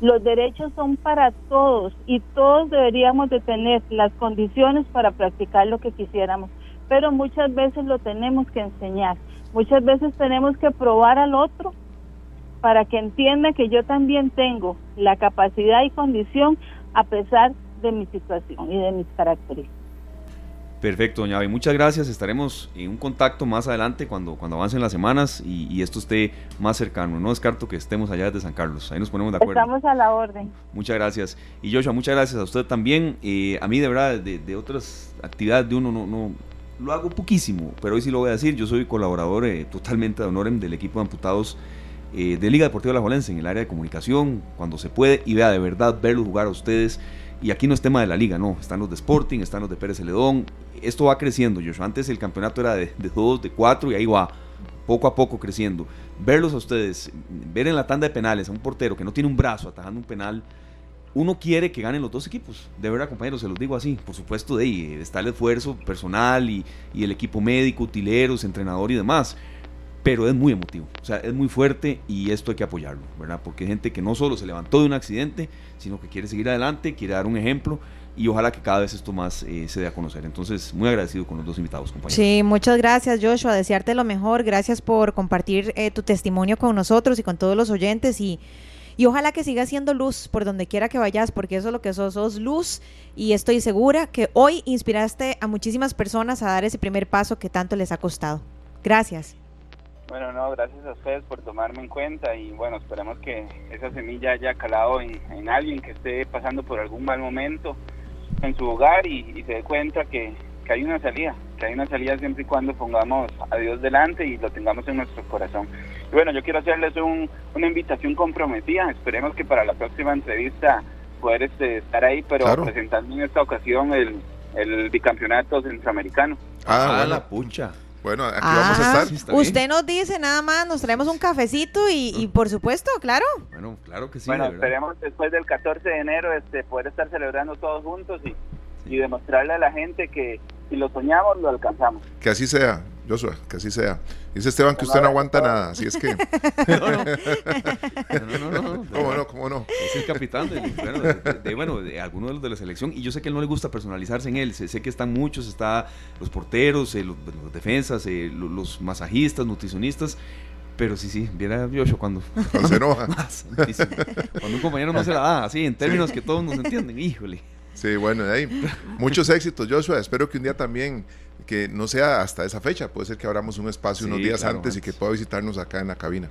los derechos son para todos y todos deberíamos de tener las condiciones para practicar lo que quisiéramos, pero muchas veces lo tenemos que enseñar, muchas veces tenemos que probar al otro para que entienda que yo también tengo la capacidad y condición a pesar de mi situación y de mis características. Perfecto, doña Abe. Muchas gracias. Estaremos en un contacto más adelante cuando, cuando avancen las semanas y, esto esté más cercano. No descarto que estemos allá desde San Carlos. Ahí nos ponemos de acuerdo. Estamos a la orden. Muchas gracias. Y Joshua, muchas gracias a usted también. Eh, a mí, de verdad, de, otras actividades de uno no, no, lo hago poquísimo, pero hoy sí lo voy a decir. Yo soy colaborador eh, totalmente de honor del equipo de amputados eh, de Liga Deportiva La Jolense en el área de comunicación, cuando se puede. Y vea, de verdad, verlos jugar a ustedes. Y aquí no es tema de la liga, no. Están los de Sporting, están los de Pérez Celedón, esto va creciendo, Joshua. Antes el campeonato era de, dos, de cuatro y ahí va poco a poco creciendo. Verlos a ustedes, ver en la tanda de penales a un portero que no tiene un brazo atajando un penal, uno quiere que ganen los dos equipos. De verdad, compañeros, se los digo así. Por supuesto, de ahí está el esfuerzo personal y, y el equipo médico, utileros, entrenador y demás. Pero es muy emotivo, o sea, es muy fuerte y esto hay que apoyarlo, ¿verdad? Porque hay gente que no solo se levantó de un accidente, sino que quiere seguir adelante, quiere dar un ejemplo y ojalá que cada vez esto más eh, se dé a conocer. Entonces, muy agradecido con los dos invitados, compañeros. Sí, muchas gracias, Joshua. Desearte lo mejor. Gracias por compartir eh, tu testimonio con nosotros y con todos los oyentes y, y ojalá que sigas siendo luz por donde quiera que vayas, porque eso es lo que sos, sos luz y estoy segura que hoy inspiraste a muchísimas personas a dar ese primer paso que tanto les ha costado. Gracias. Bueno, no, gracias a ustedes por tomarme en cuenta y bueno, esperemos que esa semilla haya calado en, en alguien que esté pasando por algún mal momento en su hogar y, se dé cuenta que, hay una salida, que hay una salida siempre y cuando pongamos a Dios delante y lo tengamos en nuestro corazón. Y bueno, yo quiero hacerles una invitación comprometida, esperemos que para la próxima entrevista poder este, estar ahí, pero presentando en esta ocasión el, el bicampeonato centroamericano. Ah, la pucha. Bueno, aquí vamos a estar. Usted nos dice nada más, nos traemos un cafecito y, por supuesto, claro. Bueno, claro que sí. Bueno, esperemos después del 14 de enero este, poder estar celebrando todos juntos y, y demostrarle a la gente que si lo soñamos, lo alcanzamos. Que así sea, Joshua, que así sea. Dice Esteban que usted no aguanta nada, así es que. no, no. no, no, ¿Cómo no? ¿Cómo no? Es el capitán de, bueno, de, bueno, de alguno de los de la selección. Y yo sé que a él no le gusta personalizarse en él. Sé, que están muchos, está los porteros, eh, los, defensas, eh, los, masajistas, nutricionistas. Pero sí, sí, viera Joshua cuando, cuando se enoja. cuando un compañero no se la da, así, en términos que todos nos entienden. Híjole. Sí, bueno, de ahí. Muchos éxitos, Joshua. Espero que un día también, que no sea hasta esa fecha, puede ser que abramos un espacio unos días antes y que pueda visitarnos acá en la cabina.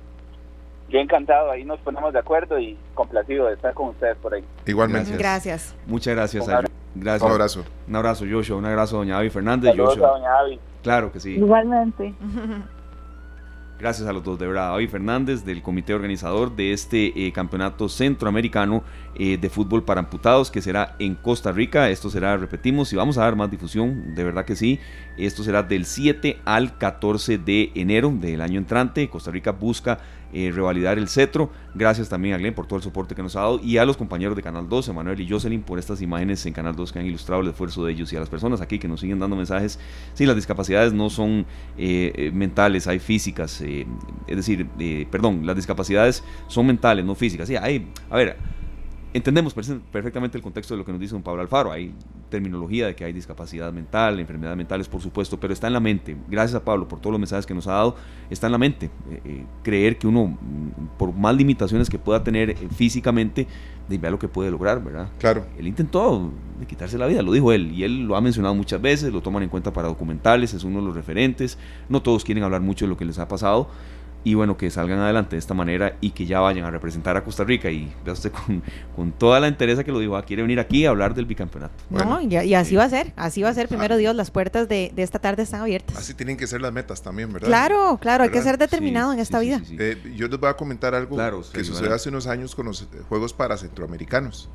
yo encantado, ahí nos ponemos de acuerdo y complacido de estar con ustedes por ahí. Igualmente. Gracias. Muchas gracias. Un a- abrazo. gracias. Un abrazo. Un abrazo, Joshua. Un abrazo, doña Avi Fernández. Saludos Joshua. a doña Avi. Claro que sí. Igualmente. Gracias a los dos, de verdad. Avi Fernández, del comité organizador de este eh, campeonato centroamericano eh, de fútbol para amputados, que será en Costa Rica. Esto será, repetimos, y vamos a dar más difusión, de verdad que sí. Esto será del 7 al 14 de enero del año entrante. Costa Rica busca eh, revalidar el cetro. Gracias también a Glenn por todo el soporte que nos ha dado y a los compañeros de Canal 2, Emanuel y Jocelyn, por estas imágenes en Canal 2 que han ilustrado el esfuerzo de ellos y a las personas aquí que nos siguen dando mensajes. Sí, las discapacidades no son eh, eh, mentales, hay físicas. eh, es decir, eh, perdón, las discapacidades son mentales, no físicas. Sí, hay, a ver, entendemos perfe- perfectamente el contexto de lo que nos dice don Pablo Alfaro. Hay terminología de que hay discapacidad mental, enfermedades mentales, por supuesto, pero está en la mente. Gracias a Pablo por todos los mensajes que nos ha dado. Está en la mente. Eh, eh, creer que uno, mm, por más limitaciones que pueda tener eh, físicamente, de vea lo que puede lograr, ¿verdad? Claro. Él intentó de quitarse la vida, lo dijo él, y él lo ha mencionado muchas veces, lo toman en cuenta para documentales, es uno de los referentes. No todos quieren hablar mucho de lo que les ha pasado. Y bueno, que salgan adelante de esta manera y que ya vayan a representar a Costa Rica. Y vea usted con, con toda la entereza que lo dijo, ah, quiere venir aquí a hablar del bicampeonato. Bueno. no, y, y así Sí. va a ser, así va a ser. Primero Dios, las puertas de, de esta tarde están abiertas. Así tienen que ser las metas también, ¿verdad? Claro, claro, hay que ¿Verdad? ser determinado Sí, en esta sí, vida. sí, sí. Eh, yo les voy a comentar algo Claro, que sucedió adelante. hace unos años con los Juegos para Centroamericanos,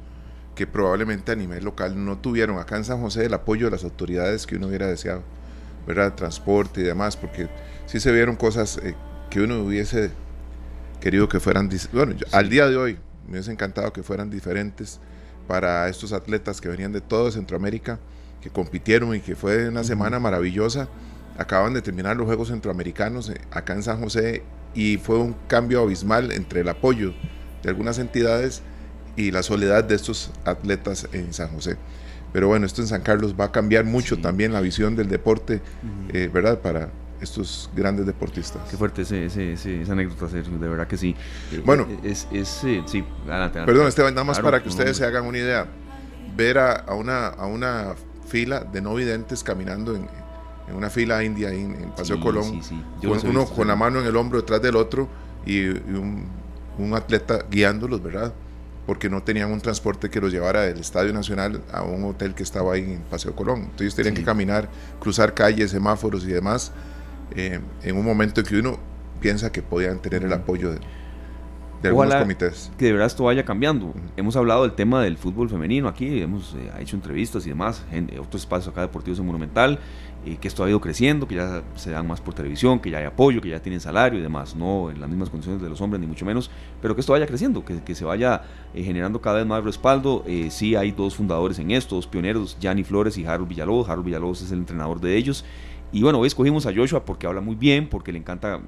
que probablemente a nivel local no tuvieron acá en San José el apoyo de las autoridades que uno hubiera deseado, ¿verdad? Transporte y demás, porque sí se vieron cosas eh, que uno hubiese querido que fueran, bueno, yo- al día de hoy me hubiese encantado que fueran diferentes para estos atletas que venían de todo Centroamérica, que compitieron y que fue una semana maravillosa. Acaban de terminar los Juegos Centroamericanos eh, acá en San José y fue un cambio abismal entre el apoyo de algunas entidades y la soledad de estos atletas en San José. Pero bueno, esto en San Carlos va a cambiar mucho Sí. también la visión del deporte, eh, ¿verdad? Para estos grandes deportistas. Qué fuerte ese, ese- ese- esa anécdota, Sergio, de verdad que sí. Bueno. es, es, eh, sí, adelante, adelante. Perdón, Esteban, nada más Claro, para que no, ustedes se hagan una idea. Ver a, a una, a una fila de no videntes caminando en, en una fila india en, en Paseo Sí, Colón, sí, sí. Con- uno visto, con la mano en el hombro detrás del otro y, y un, un atleta guiándolos, ¿verdad? Porque no tenían un transporte que los llevara del Estadio Nacional a un hotel que estaba ahí en Paseo Colón. Entonces tenían que caminar, cruzar calles, semáforos y demás, eh, en un momento en que uno piensa que podían tener el apoyo de, de algunos comités. que de verdad esto vaya cambiando. Hemos hablado del tema del fútbol femenino aquí, hemos eh, hecho entrevistas y demás, en otros espacios acá deportivos en Monumental, eh, que esto ha ido creciendo, que ya se dan más por televisión, que ya hay apoyo, que ya tienen salario y demás, no en las mismas condiciones de los hombres, ni mucho menos, pero que esto vaya creciendo, que, que se vaya eh, generando cada vez más respaldo. Eh, sí hay dos fundadores en esto, dos pioneros, Gianni Flores y Harold Villalobos. Harold Villalobos es el entrenador de ellos. Y bueno, hoy escogimos a Joshua porque habla muy bien, porque le encanta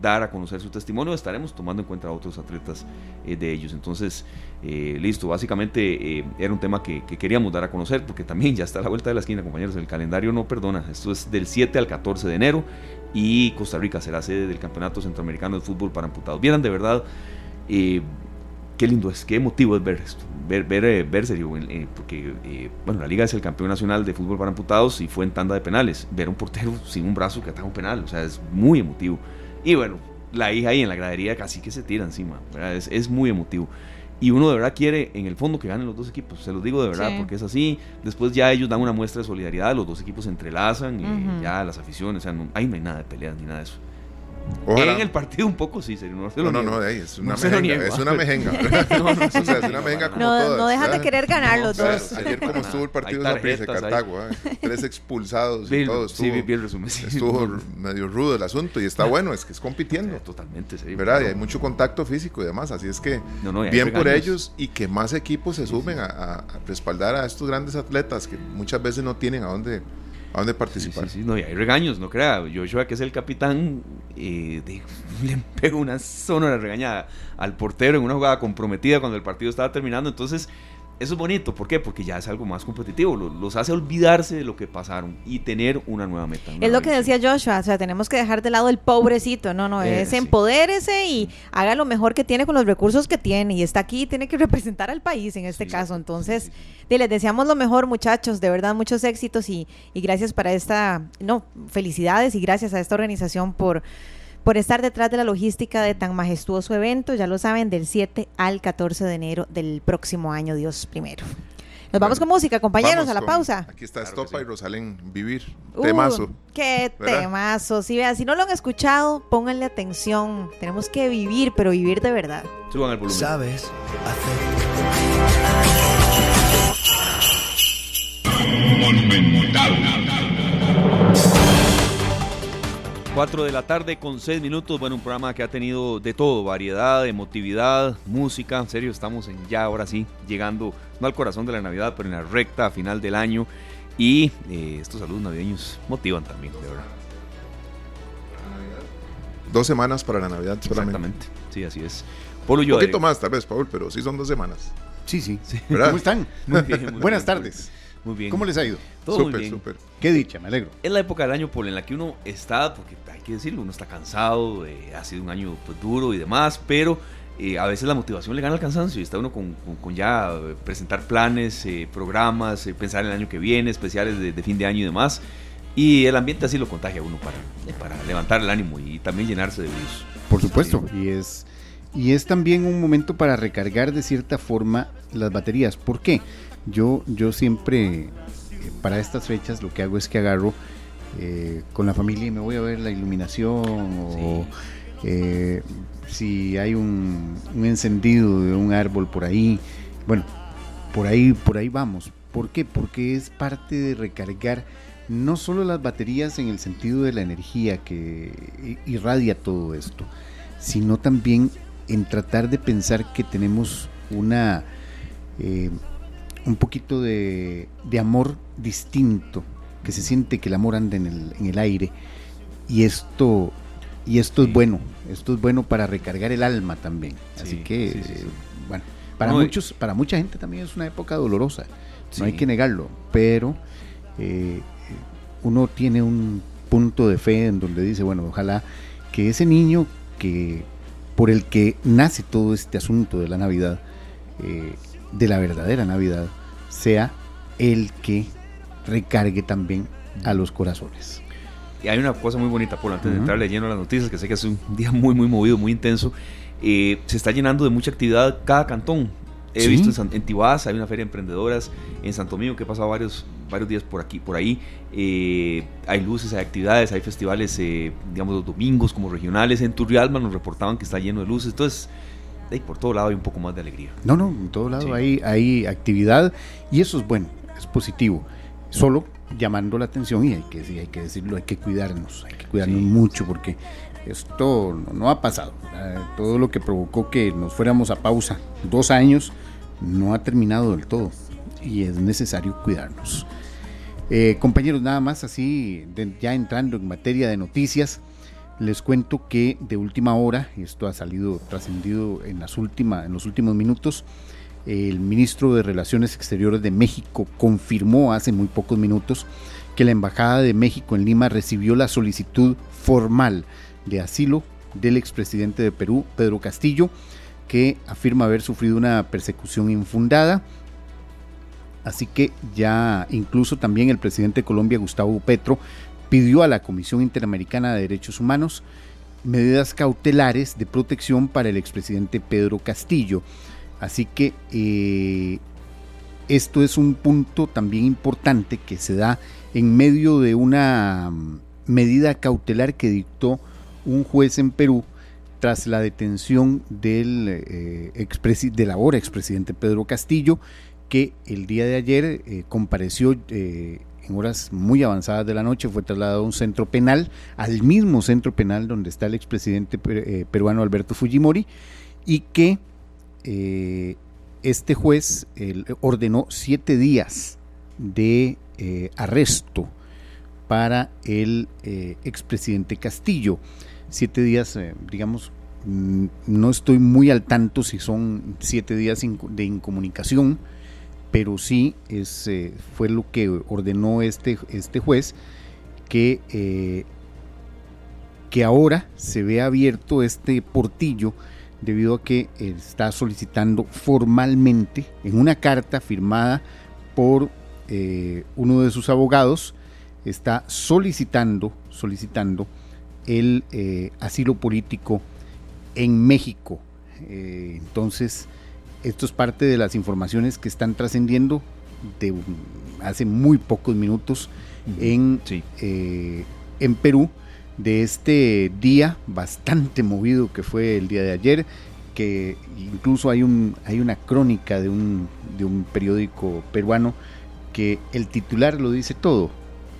dar a conocer su testimonio. Estaremos tomando en cuenta a otros atletas eh, de ellos. Entonces, eh, listo, básicamente eh, era un tema que, que queríamos dar a conocer porque también ya está a la vuelta de la esquina, compañeros. El calendario no perdona. Esto es del 7 al 14 de enero y Costa Rica será sede del Campeonato Centroamericano de Fútbol para Amputados. Vieran de verdad. Qué lindo es, qué emotivo es ver esto, ver, ver, eh, ver serio, eh, porque eh, bueno, la liga es el campeón nacional de fútbol para amputados y fue en tanda de penales. Ver a un portero sin un brazo que ataja un penal, o sea, es muy emotivo. Y bueno, la hija ahí en la gradería casi que se tira encima. Es, es muy emotivo. Y uno de verdad quiere en el fondo que ganen los dos equipos, se los digo de verdad, Sí. porque es así. Después ya ellos dan una muestra de solidaridad, los dos equipos se entrelazan, y ya las aficiones, o sea, no, ahí no hay nada de peleas ni nada de eso. Ojalá. En el partido un poco sí, serio, no se No, lo no, no, ey, es una No mejenga, niego. es una mejenga. No, no, o sea, es una mejenga como No, todas. no dejan de querer ganar los O sea, dos. ayer como estuvo el partido de Saprissa, Cartago, ¿eh? tres expulsados y todo, sí, estuvo, bien resumen. sí. estuvo medio rudo el asunto y está bueno, es que es compitiendo, Totalmente, sí. ¿verdad? Y hay mucho contacto físico y demás, así es que No, no, bien por ellos y que más equipos se sumen a, a- a respaldar a estos grandes atletas que muchas veces no tienen a dónde, a dónde participar. sí, sí, no, y hay regaños, no crea. Joshua, que es el capitán, eh, de- le pegó una sonora regañada al portero en una jugada comprometida cuando el partido estaba terminando. Entonces, eso es bonito. ¿Por qué? Porque ya es algo más competitivo. lo- Los hace olvidarse de lo que pasaron y tener una nueva meta. una Es lo que decía. Joshua, o sea, tenemos que dejar de lado el pobrecito, no, no, Eh, es sí. empodérese y haga lo mejor que tiene con los recursos que tiene y está aquí, tiene que representar al país en este Sí, caso, entonces, sí, les deseamos lo mejor muchachos, de verdad muchos éxitos y, y gracias para esta, no, felicidades y gracias a esta organización por por estar detrás de la logística de tan majestuoso evento, ya lo saben, del 7 al 14 de enero del próximo año, Dios primero. Nos vamos con música, compañeros, Vamos a la con- pausa. Aquí está Claro que Estopa sí. y Rosalén Vivir. Uh, Temazo. Qué ¿verdad? temazo. Si vean, si no lo han escuchado, pónganle atención. Tenemos que vivir, pero vivir de verdad. Suban el volumen. Sabes hacer. 4 de la tarde con 6 minutos. Bueno, un programa que ha tenido de todo: variedad, emotividad, música. En serio, estamos en ya ahora sí, llegando no al corazón de la Navidad, pero en la recta final del año. Y eh, estos saludos navideños motivan también, de verdad. Dos semanas para la Navidad solamente. Exactamente. Sí, así es. Polo Un yo. poquito más, tal vez, Paul, pero sí son dos semanas. Sí, sí. ¿Cómo están? Muy bien, muy Buenas bien, tardes. Muy bien. ¿Cómo les ha ido? Todo muy súper, bien. súper. Qué dicha, me alegro. Es la época del año por en la que uno está, porque hay que decirlo, uno está cansado, eh, ha sido un año pues, duro y demás, pero eh, a veces la motivación le gana al cansancio y está uno con, con- con ya eh, presentar planes, eh, programas, eh, pensar en el año que viene, especiales de, de fin de año y demás. Y el ambiente así lo contagia a uno para, para levantar el ánimo y también llenarse de brillos. Por supuesto. Y es, y es también un momento para recargar de cierta forma las baterías. ¿Por qué? Yo, yo siempre, eh, para estas fechas, lo que hago es que agarro eh, con la familia y me voy a ver la iluminación o eh, si hay un, un encendido de un árbol por ahí. Bueno, por ahí, por ahí vamos. ¿Por qué? Porque es parte de recargar no solo las baterías en el sentido de la energía que irradia todo esto, sino también en tratar de pensar que tenemos una eh, un poquito de, de amor distinto, que se siente que el amor anda en el, en el aire y esto y esto es bueno, esto es bueno para recargar el alma también. Así Sí, que sí, eh, bueno, para No, muchos, para mucha gente también es una época dolorosa. No hay que negarlo, pero eh, uno tiene un punto de fe en donde dice, bueno, ojalá que ese niño que por el que nace todo este asunto de la Navidad, eh, de la verdadera Navidad, sea el que recargue también a los corazones. Y hay una cosa muy bonita, por antes de Ujú. entrar leyendo las noticias, que sé que es un día muy, muy movido, muy intenso. eh, se está llenando de mucha actividad cada cantón. He Sí. visto en, San- en Tibás, hay una feria de emprendedoras, en Santo Domingo, que he pasado varios, varios días por aquí, por ahí. eh, hay luces, hay actividades, hay festivales, eh, digamos, los domingos como regionales. En Turrialba nos reportaban que está lleno de luces. Entonces, de ahí por todo lado hay un poco más de alegría. No, no, en todo lado Sí. hay, hay actividad y eso es bueno, es positivo. Solo llamando la atención y hay que, sí, hay que decirlo, hay que cuidarnos, hay que cuidarnos Sí. mucho porque esto no, no ha pasado. ¿verdad? Todo lo que provocó que nos fuéramos a pausa dos años no ha terminado del todo y es necesario cuidarnos. Eh, compañeros, nada más así, de- ya entrando en materia de noticias, les cuento que de última hora, esto ha salido trascendido en, las en los últimos minutos, el ministro de Relaciones Exteriores de México confirmó hace muy pocos minutos que la Embajada de México en Lima recibió la solicitud formal de asilo del expresidente de Perú, Pedro Castillo, que afirma haber sufrido una persecución infundada. Así que ya incluso también el presidente de Colombia, Gustavo Petro, pidió a la Comisión Interamericana de Derechos Humanos medidas cautelares de protección para el expresidente Pedro Castillo. Así que eh, esto es un punto también importante que se da en medio de una mm, medida cautelar que dictó un juez en Perú tras la detención del, eh, expresi- del ahora expresidente Pedro Castillo, que el día de ayer eh, compareció eh, en horas muy avanzadas de la noche, fue trasladado a un centro penal, al mismo centro penal donde está el expresidente eh, peruano Alberto Fujimori, y que eh, este juez ordenó siete días de eh, arresto para el expresidente Castillo. Siete días, digamos, mm, no estoy muy al tanto si son siete días de incomunicación, pero sí es, eh, fue lo que ordenó este, este juez que, eh, que ahora se ve abierto este portillo debido a que está solicitando formalmente en una carta firmada por eh, uno de sus abogados, está solicitando, solicitando el eh, asilo político en México. Entonces, esto es parte de las informaciones que están trascendiendo de hace muy pocos minutos en, Sí. eh, en Perú de este día bastante movido que fue el día de ayer, que incluso hay, un, hay una crónica de un, de un periódico peruano que el titular lo dice todo.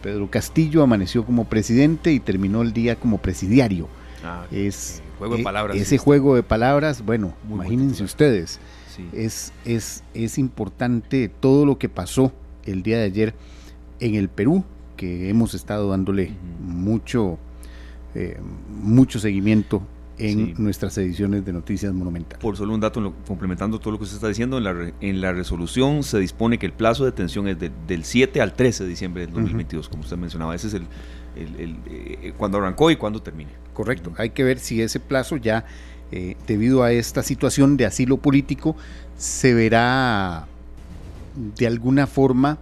Pedro Castillo amaneció como presidente y terminó el día como presidiario. Ah, Es, eh, juego de eh, palabras. Ese juego de palabras, bueno, Muy imagínense ustedes sí. es, es, es importante todo lo que pasó el día de ayer en el Perú, que hemos estado dándole mucho, eh, mucho seguimiento en Sí. nuestras ediciones de Noticias Monumental. Por solo un dato, lo- complementando todo lo que usted está diciendo, en la, en la resolución se dispone que el plazo de detención es de- del 7 al 13 de diciembre del 2022, como usted mencionaba. Ese es el, el- el, eh, cuando arrancó y cuando termine. Correcto, hay que ver si ese plazo ya, eh, debido a esta situación de asilo político, se verá de alguna forma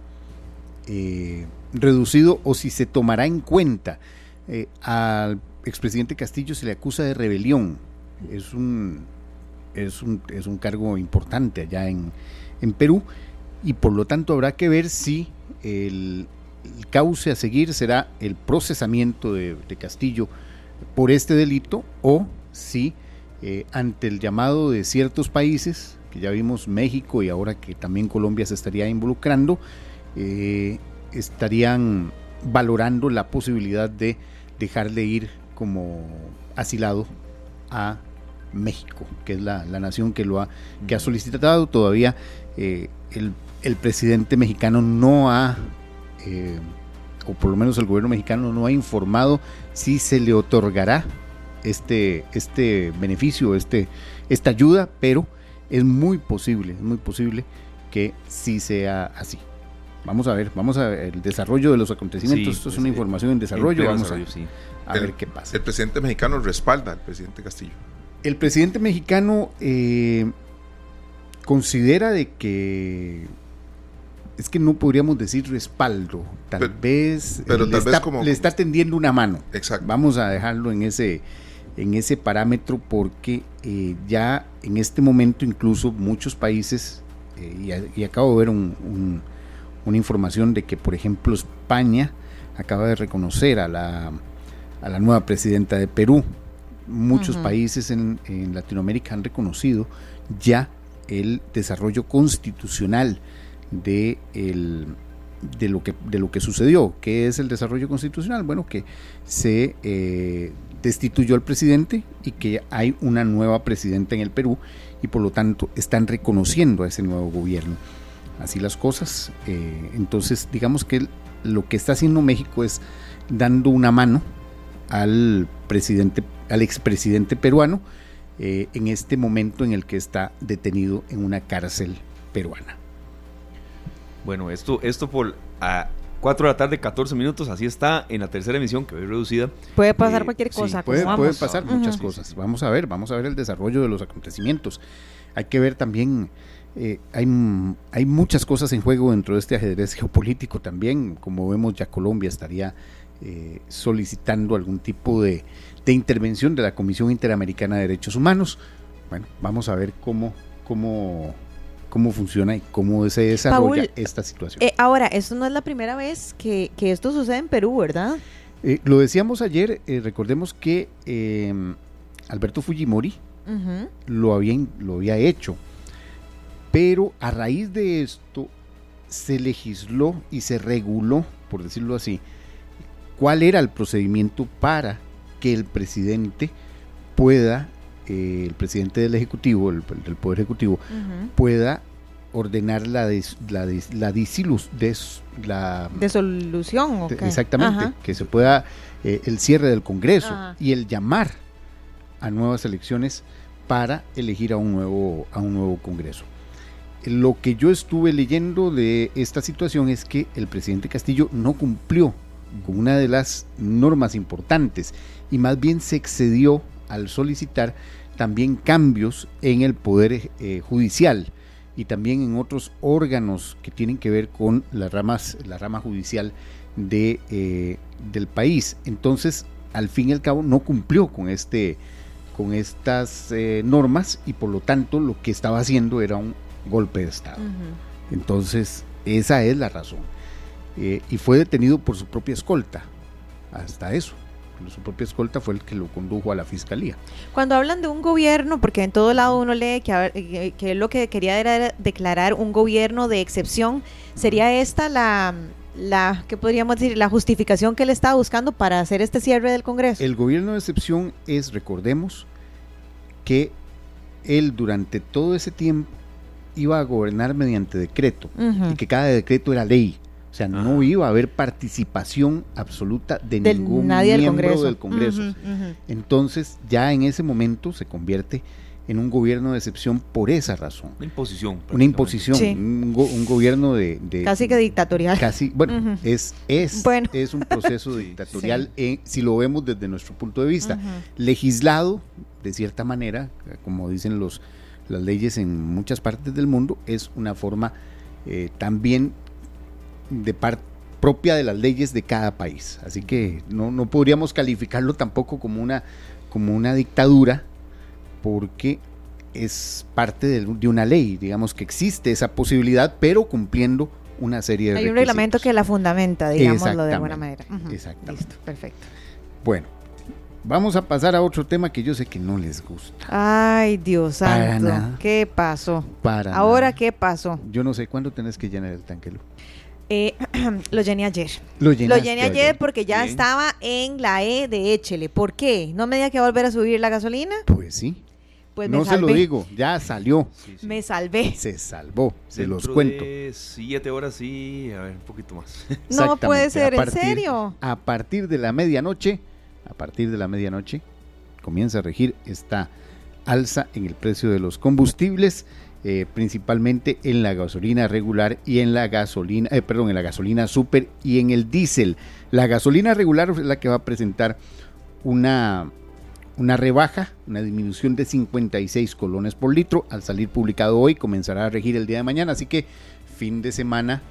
eh, reducido o si se tomará en cuenta. Eh, al expresidente Castillo se le acusa de rebelión. Es un, es un, es un cargo importante allá en, en Perú y por lo tanto habrá que ver si el, cauce a seguir será el procesamiento de Castillo por este delito o si eh, ante el llamado de ciertos países, que ya vimos México y ahora que también Colombia se estaría involucrando, eh, estarían valorando la posibilidad de dejarle ir como asilado a México, que es la, la nación que lo ha, que ha solicitado. Todavía eh, el, el presidente mexicano no ha, eh, o por lo menos el gobierno mexicano no ha informado si se le otorgará este, este beneficio, este, esta ayuda, pero es muy posible, es muy posible que sí sea así. Vamos a ver, vamos a ver el desarrollo de los acontecimientos. Sí, Esto es pues, una eh, información en desarrollo. Vamos a, desarrollo, sí. a El- ver qué pasa. El presidente mexicano respalda al presidente Castillo. El presidente mexicano eh, considera de que es que no podríamos decir respaldo, tal Pero- vez, pero le, tal vez está, como- le está tendiendo una mano. Exacto. Vamos a dejarlo en ese, en ese parámetro porque eh, ya en este momento incluso muchos países, eh, y, a- y acabo de ver un- un- una información de que por ejemplo España acaba de reconocer a la, a la nueva presidenta de Perú. Muchos países en, en Latinoamérica han reconocido ya el desarrollo constitucional de, el- de, lo, que, de lo que sucedió. ¿Qué es el desarrollo constitucional? Bueno, que se eh, destituyó al presidente y que hay una nueva presidenta en el Perú y por lo tanto están reconociendo a ese nuevo gobierno. Así las cosas. eh, entonces, digamos que lo que está haciendo México es dando una mano al presidente, al expresidente peruano, eh, en este momento en el que está detenido en una cárcel peruana. Bueno, esto, esto por 4 de la tarde, 14 minutos, así está en la tercera emisión, que hoy reducida. Puede pasar Eh, cualquier sí, cosa. Puede, como puede vamos. pasar muchas Sí, cosas. sí. Vamos a ver, vamos a ver el desarrollo de los acontecimientos. Hay que ver también, eh, hay, hay muchas cosas en juego dentro de este ajedrez geopolítico también. Como vemos, ya Colombia estaría eh, solicitando algún tipo de, de intervención de la Comisión Interamericana de Derechos Humanos. Bueno, vamos a ver cómo, cómo, cómo funciona y cómo se desarrolla Paul, esta situación. Eh, ahora, esto no es la primera vez que, que esto sucede en Perú, ¿verdad? Eh, lo decíamos ayer, eh, recordemos que eh, Alberto Fujimori lo había, lo había hecho. Pero a raíz de esto se legisló y se reguló, por decirlo así, cuál era el procedimiento para que el presidente pueda, eh, el presidente del Ejecutivo, el- del Poder Ejecutivo, pueda ordenar la, la, la disilus- des- la, De solución, ¿o de- qué? Exactamente, Ajá. que se pueda eh, el cierre del Congreso Ajá. y el llamar a nuevas elecciones para elegir a un nuevo a un nuevo Congreso. Lo que yo estuve leyendo de esta situación es que el presidente Castillo no cumplió con una de las normas importantes y más bien se excedió al solicitar también cambios en el poder eh, judicial y también en otros órganos que tienen que ver con las ramas, la rama judicial de, eh, del país. Entonces, al fin y al cabo no cumplió con este con estas eh, normas y por lo tanto lo que estaba haciendo era un golpe de Estado. Entonces, esa es la razón. Eh, y fue detenido por su propia escolta, hasta eso. Su propia escolta fue el que lo condujo a la fiscalía. Cuando hablan de un gobierno, porque en todo lado uno lee que, a ver, que- lo que quería era declarar un gobierno de excepción, ¿sería esta la, la que podríamos decir, la justificación que él estaba buscando para hacer este cierre del Congreso? El gobierno de excepción es, recordemos, que él durante todo ese tiempo iba a gobernar mediante decreto y que cada decreto era ley. O sea, no iba a haber participación absoluta de Del ningún nadie miembro Congreso. del Congreso. Entonces, ya en ese momento se convierte en un gobierno de excepción por esa razón. Una imposición. Una imposición, Sí. un, go- un gobierno de, de- Casi que dictatorial. casi, bueno, es, es, Bueno. es un proceso dictatorial eh, si lo vemos desde nuestro punto de vista. Legislado, de cierta manera, como dicen los, las leyes en muchas partes del mundo, es una forma eh, también de par- propia de las leyes de cada país. Así que no, no podríamos calificarlo tampoco como una, como una dictadura, porque es parte de, de una ley, digamos que existe esa posibilidad, pero cumpliendo una serie de Hay un reglamento que la fundamenta, digámoslo de alguna manera. Exactamente. Listo, perfecto. Bueno, vamos a pasar a otro tema que yo sé que no les gusta. Ay, Dios Para santo. nada. ¿Qué pasó? Para Ahora, nada. ¿qué pasó? Yo no sé cuándo tenés que llenar el tanque, Lu. Eh, lo llené ayer. Lo llené ayer porque ya Bien. estaba en la E de Échele. ¿Por qué? ¿No me diga que va a volver a subir la gasolina? Pues sí. Pues no me se lo digo, ya salió, Sí, sí. Me salvé. se salvó, se los cuento. de siete horas sí, a ver, un poquito más. No puede ser, ¿en serio? A partir de la medianoche, a partir de la medianoche, comienza a regir esta alza en el precio de los combustibles, eh, principalmente en la gasolina regular y en la gasolina, eh, perdón, en la gasolina super y en el diésel. La gasolina regular es la que va a presentar una, una rebaja, una disminución de 56 colones por litro. Al salir publicado hoy, comenzará a regir el día de mañana, así que fin de semana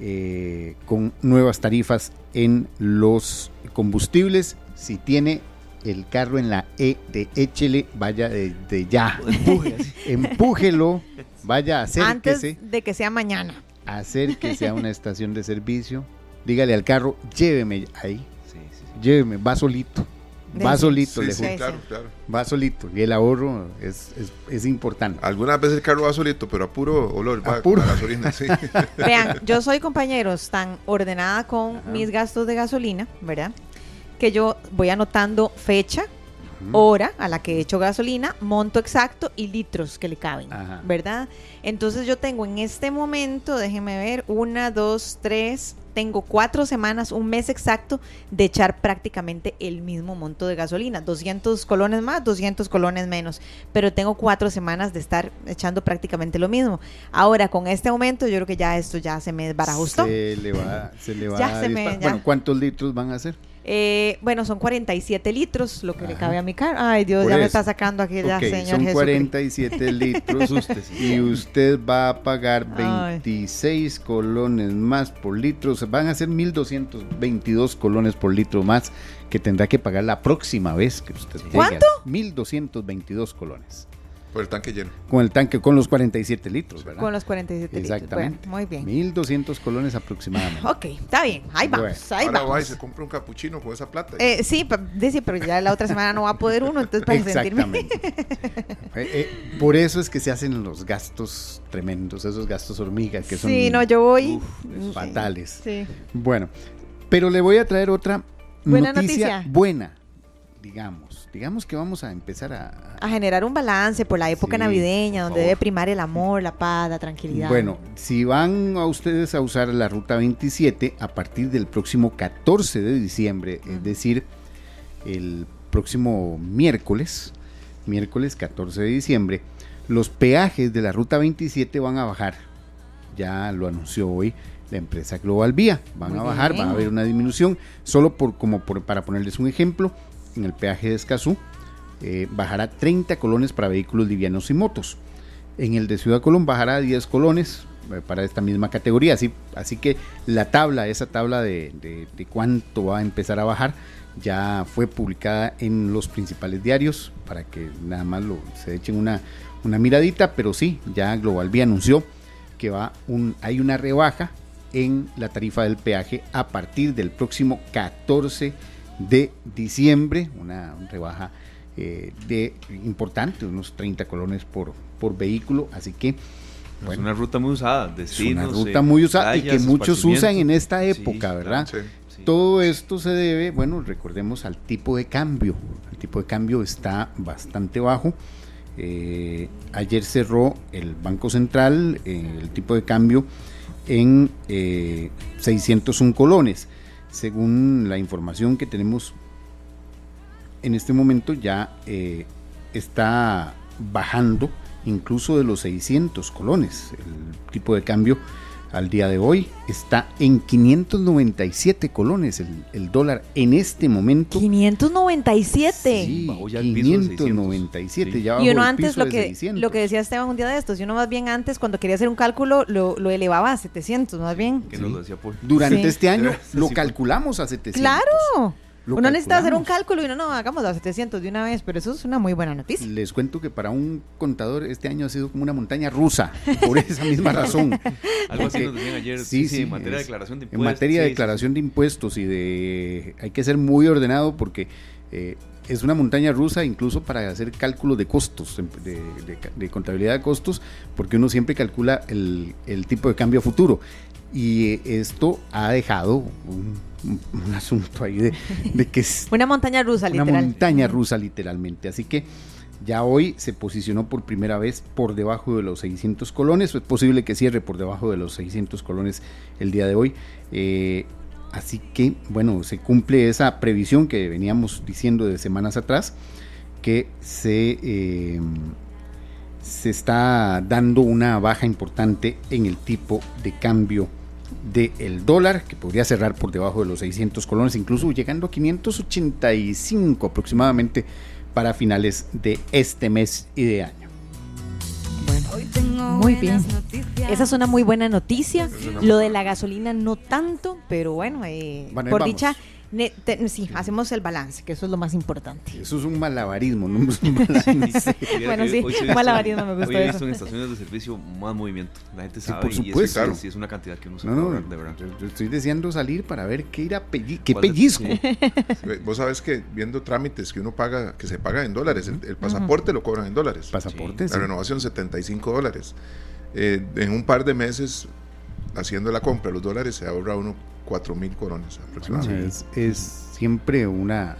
eh, con nuevas tarifas en los combustibles. Si tiene el carro en la E de échele, vaya desde ya. Empuje, así. Empújelo, vaya, acérquese, Antes de que sea mañana. acérquese a una estación de servicio. Dígale al carro, lléveme ahí, Sí, sí, sí. lléveme, va solito. Va solito, Sí, le sí, juro. Sí, claro, claro. va solito. Y el ahorro es, es, es importante. Algunas veces el carro va solito, pero a puro olor, va A puro. a gasolina, sí. Vean, yo soy compañeros tan ordenada con mis gastos de gasolina, ¿verdad? Que yo voy anotando fecha, hora a la que he hecho gasolina, monto exacto y litros que le caben, Ajá. ¿verdad? Entonces yo tengo en este momento, déjenme ver, una, dos, tres, tengo cuatro semanas, un mes exacto de echar prácticamente el mismo monto de gasolina, 200 colones más, 200 colones menos, pero tengo cuatro semanas de estar echando prácticamente lo mismo. Ahora con este aumento yo creo que ya esto ya se me desbarajustó. Se le va, se le va Ya a se me- disparar. ya. Bueno, ¿cuántos litros van a ser? Eh, bueno, son 47 litros lo que le cabe a mi carro. Ay, Dios, Por ya me está sacando aquí ya, señor son Jesucristo. 47 litros y usted va a pagar Ay. 26 colones más por litro. O sea, van a ser 1.222 colones por litro más que tendrá que pagar la próxima vez que usted. ¿Cuánto? 1.222 colones. Por el tanque lleno. Con el tanque, con los 47 litros, ¿verdad? Con los 47 litros. Exactamente. Bueno, muy bien. 1.200 colones aproximadamente. Ok, está bien. Ahí vamos, Bueno, ahí Ahora va y vamos. se compra un capuchino con esa plata. Eh, sí, dice, pero ya la otra semana no va a poder uno, entonces para sentirme. Exactamente. Eh, eh, por eso es que se hacen los gastos tremendos, esos gastos hormiga que son Sí, no, yo voy. uf, Sí. fatales. Sí. Bueno, pero le voy a traer otra Buena noticia, noticia. buena, digamos. Digamos que vamos a empezar a... A generar un balance por la época Sí, navideña, donde debe primar el amor, la paz, la tranquilidad. Bueno, si van a ustedes a usar la ruta 27 a partir del próximo 14 de diciembre, es decir, el próximo miércoles, miércoles 14 de diciembre, los peajes de la ruta 27 van a bajar. Ya lo anunció hoy la empresa Global Vía. Van Muy a bajar, bien. va a haber una disminución. Solo por como por- para ponerles un ejemplo, en el peaje de Escazú eh, bajará 30 colones para vehículos livianos y motos. En el de Ciudad Colón bajará 10 colones, eh, para esta misma categoría. Así, así que la tabla, esa tabla de, de- cuánto va a empezar a bajar, ya fue publicada en los principales diarios para que nada más lo, se echen una, una miradita, pero sí, ya Global Vía anunció que va un, hay una rebaja en la tarifa del peaje a partir del próximo 14 de diciembre, una rebaja eh, de importante, unos 30 colones por, por vehículo, así que Es una ruta muy usada, es una destinos. ruta eh, muy usada y que muchos usan en esta Sí, época, claro, ¿verdad? Sí. sí. Todo esto se debe, bueno, recordemos al tipo de cambio. El tipo de cambio está bastante bajo. Eh, ayer cerró el Banco Central eh, el tipo de cambio en eh, 601 colones. Según la información que tenemos en este momento ya eh, está bajando incluso de los 600 colones. El tipo de cambio al día de hoy está en 597 colones el, el dólar en este momento. 597. Sí, Bajó ya el piso de 597. Sí. ya Y bajó uno antes, lo de que, 600. lo que decía Esteban un día de estos, y uno más bien antes, cuando quería hacer un cálculo, lo, lo elevaba a 700, más bien. Que nos lo decía Paul. Durante Sí. este año Sí, lo sí. calculamos a 700. ¡Claro! Lo Uno necesita hacer un cálculo y uno no, hagamos a 700 de una vez, pero eso es una muy buena noticia. Les cuento que para un contador este año ha sido como una montaña rusa, por esa misma razón. Algo así nos decían ayer. sí, Sí, sí, sí, en materia de declaración de En impuestos. materia de sí, sí, declaración de impuestos y de... Hay que ser muy ordenado porque eh, es una montaña rusa incluso para hacer cálculos de costos, em, de, de- de contabilidad de costos, porque uno siempre calcula el, el tipo de cambio a futuro. Y eh, esto ha dejado un, un- un asunto ahí de, de que es Una montaña rusa, una montaña rusa literalmente. Así que ya hoy se posicionó por primera vez por debajo de los 600 colones. Es posible que cierre por debajo de los 600 colones el día de hoy. Eh, así que, bueno, se cumple esa previsión que veníamos diciendo de semanas atrás, que se, eh, se está dando una baja importante en el tipo de cambio del dólar, que podría cerrar por debajo de los 600 colones, incluso llegando a 585 aproximadamente para finales de este mes y de año. Muy bien. Esa es una muy buena noticia. Lo de la gasolina no tanto, pero bueno, eh, Bueno, por vamos. dicha, sí, hacemos el balance, que eso es lo más importante. Eso es un malabarismo, no es un balance. Viera Bueno, sí, visto- malabarismo, me gustó Hoy he eso. visto en estaciones de servicio más movimiento. La gente sabe por y supuesto. es, Claro. sí, es una cantidad que uno se No, puede no, ahorrar, de verdad. yo, yo estoy deseando salir para ver qué ir a pelli- qué pellizco. Sí. Vos sabes que viendo trámites que uno paga, que se paga en dólares, el, el pasaporte lo cobran en dólares. Pasaporte, La sí. renovación 75 dólares. Eh, en un par de meses, haciendo la compra de los dólares, se ahorra uno 4 mil coronas Bueno, aproximadamente. es, es siempre una...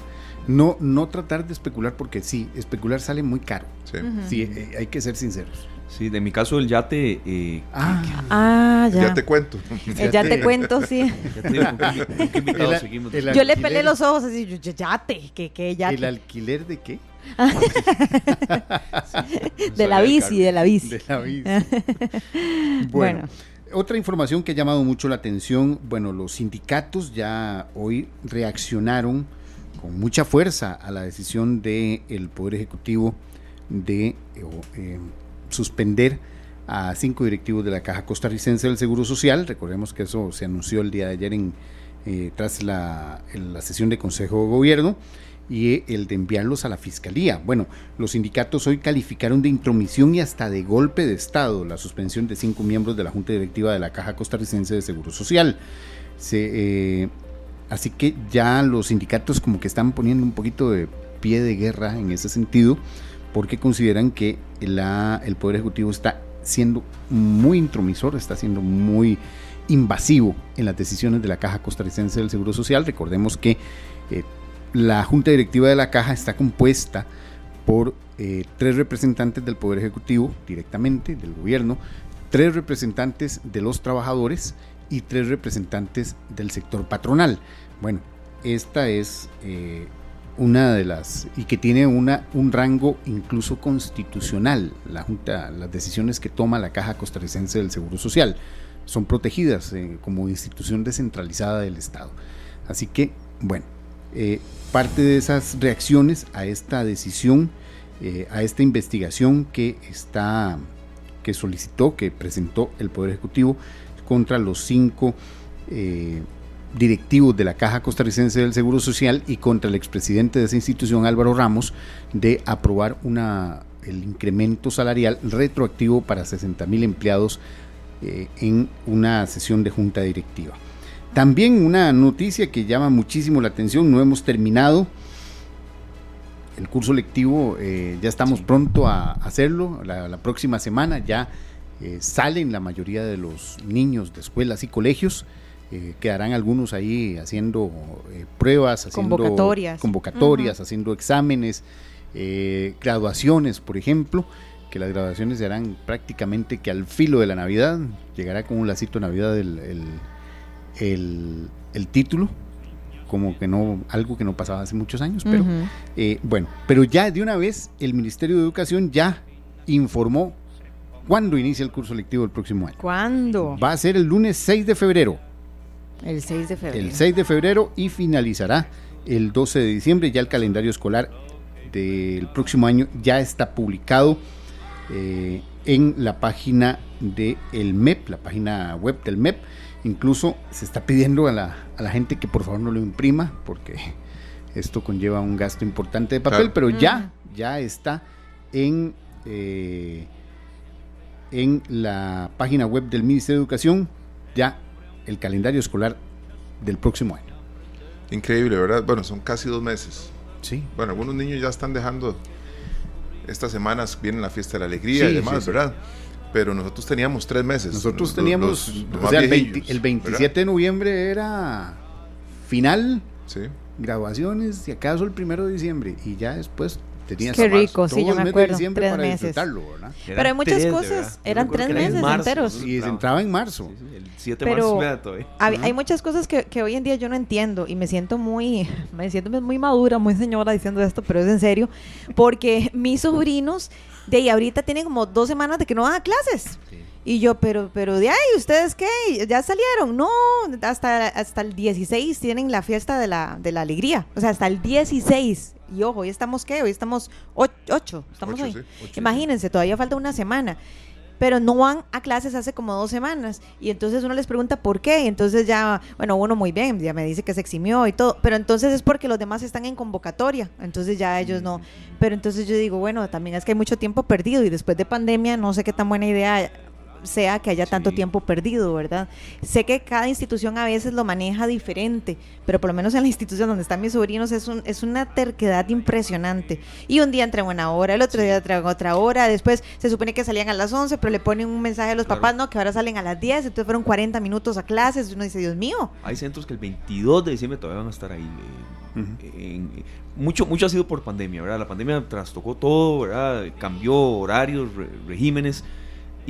No, no tratar de especular porque sí, especular sale muy caro. Sí. Sí, eh, hay que ser sinceros. Sí, de mi caso, el yate. Eh, Ah, Ah, ya. Ya te cuento. Eh, ya te cuento, sí. ya te digo, ¿con qué- qué El- el- Yo le pelé los ojos así, yo, yo, ya te, que, que ya ¿El alquiler de qué? De la bici, de la bici. De la bici. Bueno. Bueno, otra información que ha llamado mucho la atención, bueno, los sindicatos ya hoy reaccionaron con mucha fuerza a la decisión del Poder Ejecutivo de eh, eh, suspender a cinco directivos de la Caja Costarricense del Seguro Social. Recordemos que eso se anunció el día de ayer en, eh, tras la, la sesión de Consejo de Gobierno y el de enviarlos a la Fiscalía. Bueno, los sindicatos hoy calificaron de intromisión y hasta de golpe de Estado la suspensión de cinco miembros de la Junta Directiva de la Caja Costarricense de Seguro Social. Eh, así que ya los sindicatos como que están poniendo un poquito de pie de guerra en ese sentido, porque consideran que el Poder Ejecutivo está siendo muy intromisor, está siendo muy invasivo en las decisiones de la Caja Costarricense del Seguro Social. Recordemos que eh, la Junta Directiva de la Caja está compuesta por eh, tres representantes del Poder Ejecutivo directamente, del gobierno, tres representantes de los trabajadores y tres representantes del sector patronal. Bueno, esta es eh, una de las y que tiene una un rango incluso constitucional la junta las decisiones que toma la caja costarricense del seguro social son protegidas eh, como institución descentralizada del estado así que bueno parte de esas reacciones a esta decisión eh, a esta investigación que está que solicitó, que presentó el Poder Ejecutivo contra los cinco eh, directivos de la Caja Costarricense del Seguro Social y contra el expresidente de esa institución, Álvaro Ramos, de aprobar una, el incremento salarial retroactivo para 60 mil empleados eh, en una sesión de junta directiva. También una noticia que llama muchísimo la atención, no hemos terminado el curso lectivo, eh, ya estamos pronto a hacerlo, la, la próxima semana ya eh, salen la mayoría de los niños de escuelas y colegios, eh, quedarán algunos ahí haciendo eh, pruebas, haciendo Convocatorias. convocatorias, haciendo exámenes, eh, graduaciones, por ejemplo, que las graduaciones se harán prácticamente que al filo de la Navidad, llegará con un lacito de Navidad el, el, el- el título, como que no, algo que no pasaba hace muchos años, pero eh, bueno, pero ya de una vez el Ministerio de Educación ya informó cuándo inicia el curso lectivo del próximo año. ¿Cuándo? Va a ser el lunes 6 de febrero, El 6 de febrero. el 6 de febrero y finalizará el 12 de diciembre. Ya el calendario escolar del próximo año ya está publicado eh, en la página del el MEP, la página web del MEP. Incluso se está pidiendo a la, a la gente que por favor no lo imprima porque esto conlleva un gasto importante de papel, Claro. pero ya, ya está en, eh, en la página web del Ministerio de Educación, ya el calendario escolar del próximo año. Increíble, ¿verdad? Bueno, son casi dos meses. Sí. Bueno, algunos niños ya están dejando. Estas semanas viene la fiesta de la alegría Sí, y demás, sí, sí. ¿verdad? Pero nosotros teníamos tres meses. Nosotros teníamos, los- los o sea, el, viejillos, 20 el ¿verdad? 27 de noviembre era final, Sí. graduaciones, si acaso el primero de diciembre, y ya después tenías Qué rico, sí, el yo me acuerdo, tres para meses. ¿verdad? Pero hay muchas cosas, eran tres meses enteros. Y se entraba en marzo. El 7 Pero- de marzo todavía. Hay, hay muchas cosas que, que hoy en día yo no entiendo y me siento muy, me siento muy madura, muy señora diciendo esto, pero es en serio, porque mis sobrinos de ahí ahorita tienen como dos semanas de que no van a clases. Y yo, pero, pero de ahí, ¿ustedes qué? ¿Ya salieron? No, hasta, hasta el 16 tienen la fiesta de la, de la alegría. O sea, hasta el 16. Y ojo, hoy estamos qué? Hoy estamos 8. Estamos Ocho, hoy. sí, ocho. Imagínense, todavía falta una semana. Pero no van a clases hace como dos semanas. Y entonces uno les pregunta por qué. Y entonces ya, bueno, uno muy bien, ya me dice que se eximió y todo. Pero entonces es porque los demás están en convocatoria. Entonces ya ellos no. Pero entonces yo digo, bueno, también es que hay mucho tiempo perdido. Y después de pandemia, no sé qué tan buena idea sea que haya tanto Sí. tiempo perdido, ¿verdad? Sé que cada institución a veces lo maneja diferente, pero por lo menos en la institución donde están mis sobrinos es, un, es una terquedad impresionante. Y un día entran una hora, el otro día entran otra hora, después se supone que salían a las 11, pero le ponen un mensaje a los Claro. papás, no, que ahora salen a las 10, entonces fueron 40 minutos a clases, y uno dice, Dios mío. Hay centros que el 22 de diciembre todavía van a estar ahí. eh, en- mucho, mucho ha sido por pandemia, ¿verdad? La pandemia trastocó todo, ¿verdad? Cambió horarios, re- regímenes.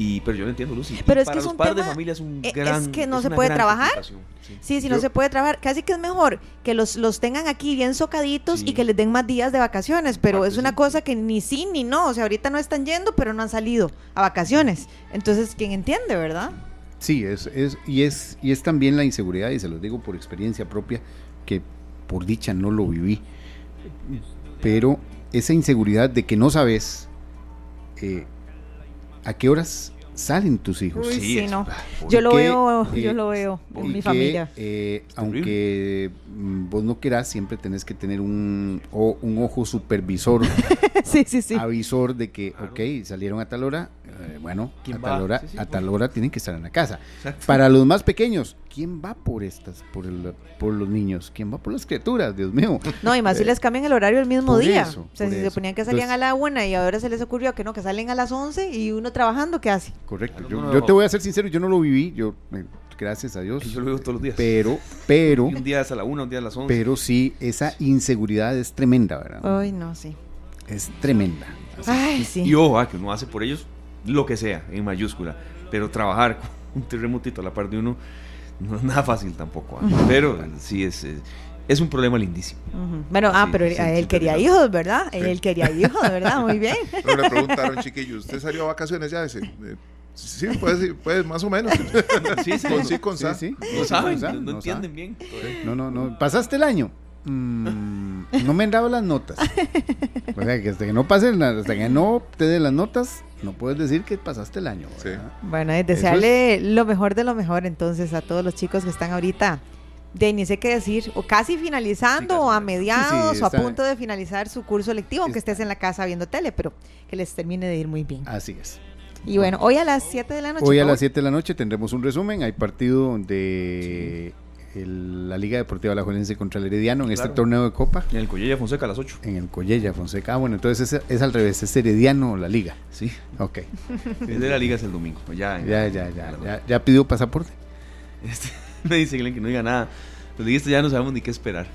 Y, pero yo lo entiendo, Lucy. Y Pero es que es los un padres tema- de familia es un es gran. que no se puede trabajar. sí. Sí, si no se puede trabajar, casi que es mejor que los, los tengan aquí bien socaditos Sí. y que les den más días de vacaciones, pero Parte es una sí. cosa que ni sí ni no, o sea, ahorita no están yendo, pero no han salido a vacaciones. Entonces, ¿quién entiende, verdad? Sí, es, es, y, es, y es también la inseguridad, y se los digo por experiencia propia, que por dicha no lo viví. Pero esa inseguridad de que no sabes eh, a qué horas salen tus hijos. Uy, Sí, no. Yo lo que, veo, eh, yo lo veo en mi que, familia. eh, aunque mm, vos no querás, siempre tenés que tener un, o- un ojo supervisor, sí, sí, sí. avisor de que, Claro. ok, salieron a tal hora, eh, bueno, a ¿Quién tal hora, Sí, sí, a tal hora tienen que estar en la casa. Exacto. Para los más pequeños, ¿quién va por estas, por, el, por los niños? ¿Quién va por las criaturas? Dios mío. No, y más si Eh, les cambian el horario el mismo por día. eso, o sea, por si se ponían que salían Entonces- a la una y ahora se les ocurrió que no, que salen a las 11 y uno trabajando, ¿qué hace? Correcto. Yo, te voy a ser sincero, yo no lo viví, yo, eh, gracias a Dios. Yo lo veo todos los días. Pero, pero, Y un día es a la una, un día a las 11. pero sí, esa inseguridad es tremenda, ¿verdad? Ay, no, sí. Es tremenda. Así. Ay, sí. Y ojo, ah, que uno hace por ellos lo que sea, en mayúscula. Pero trabajar con un terremotito a la par de uno no es nada fácil tampoco. ah. Pero sí, es, es, es un problema lindísimo. Ujú. Bueno, ah, Sí, pero sí, él sí, quería hijos, ¿verdad? Él quería hijos, ¿verdad? Muy bien. Pero le preguntaron, chiquillos, ¿usted salió a vacaciones ya? Dice, eh, sí, pues, pues más o menos. Sí, sí. Con sí, con sa. sí. No saben, No no, entienden bien. No, no, no. ¿Pasaste el año? Mm, no me han dado las notas. O sea, que hasta que no pasen, hasta que no te den las notas, no puedes decir que pasaste el año. Bueno, es desearle lo mejor de lo mejor entonces a todos los chicos que están ahorita de ni sé qué decir, o casi finalizando, Sí, casi. o a Sí, mediados, sí, o a punto de finalizar su curso lectivo, aunque Está- estés en la casa viendo tele, pero que les termine de ir muy bien. Así es. Y bueno, hoy a las 7 de la noche. Hoy a las 7 de la noche tendremos un resumen. Hay partido de el- la Liga Deportiva Alajuelense contra el Herediano en este torneo de Copa. En el Collella Fonseca a las 8. En el Collella, Fonseca. Ah, bueno, entonces es, es al revés, es Herediano la Liga. Sí. Ok. El de la liga es el domingo. Ya, Ya, ya, ya. Ya, ya pidió pasaporte. Este, me dice Glenn que no diga nada. Los liguistas ya no sabemos ni qué esperar.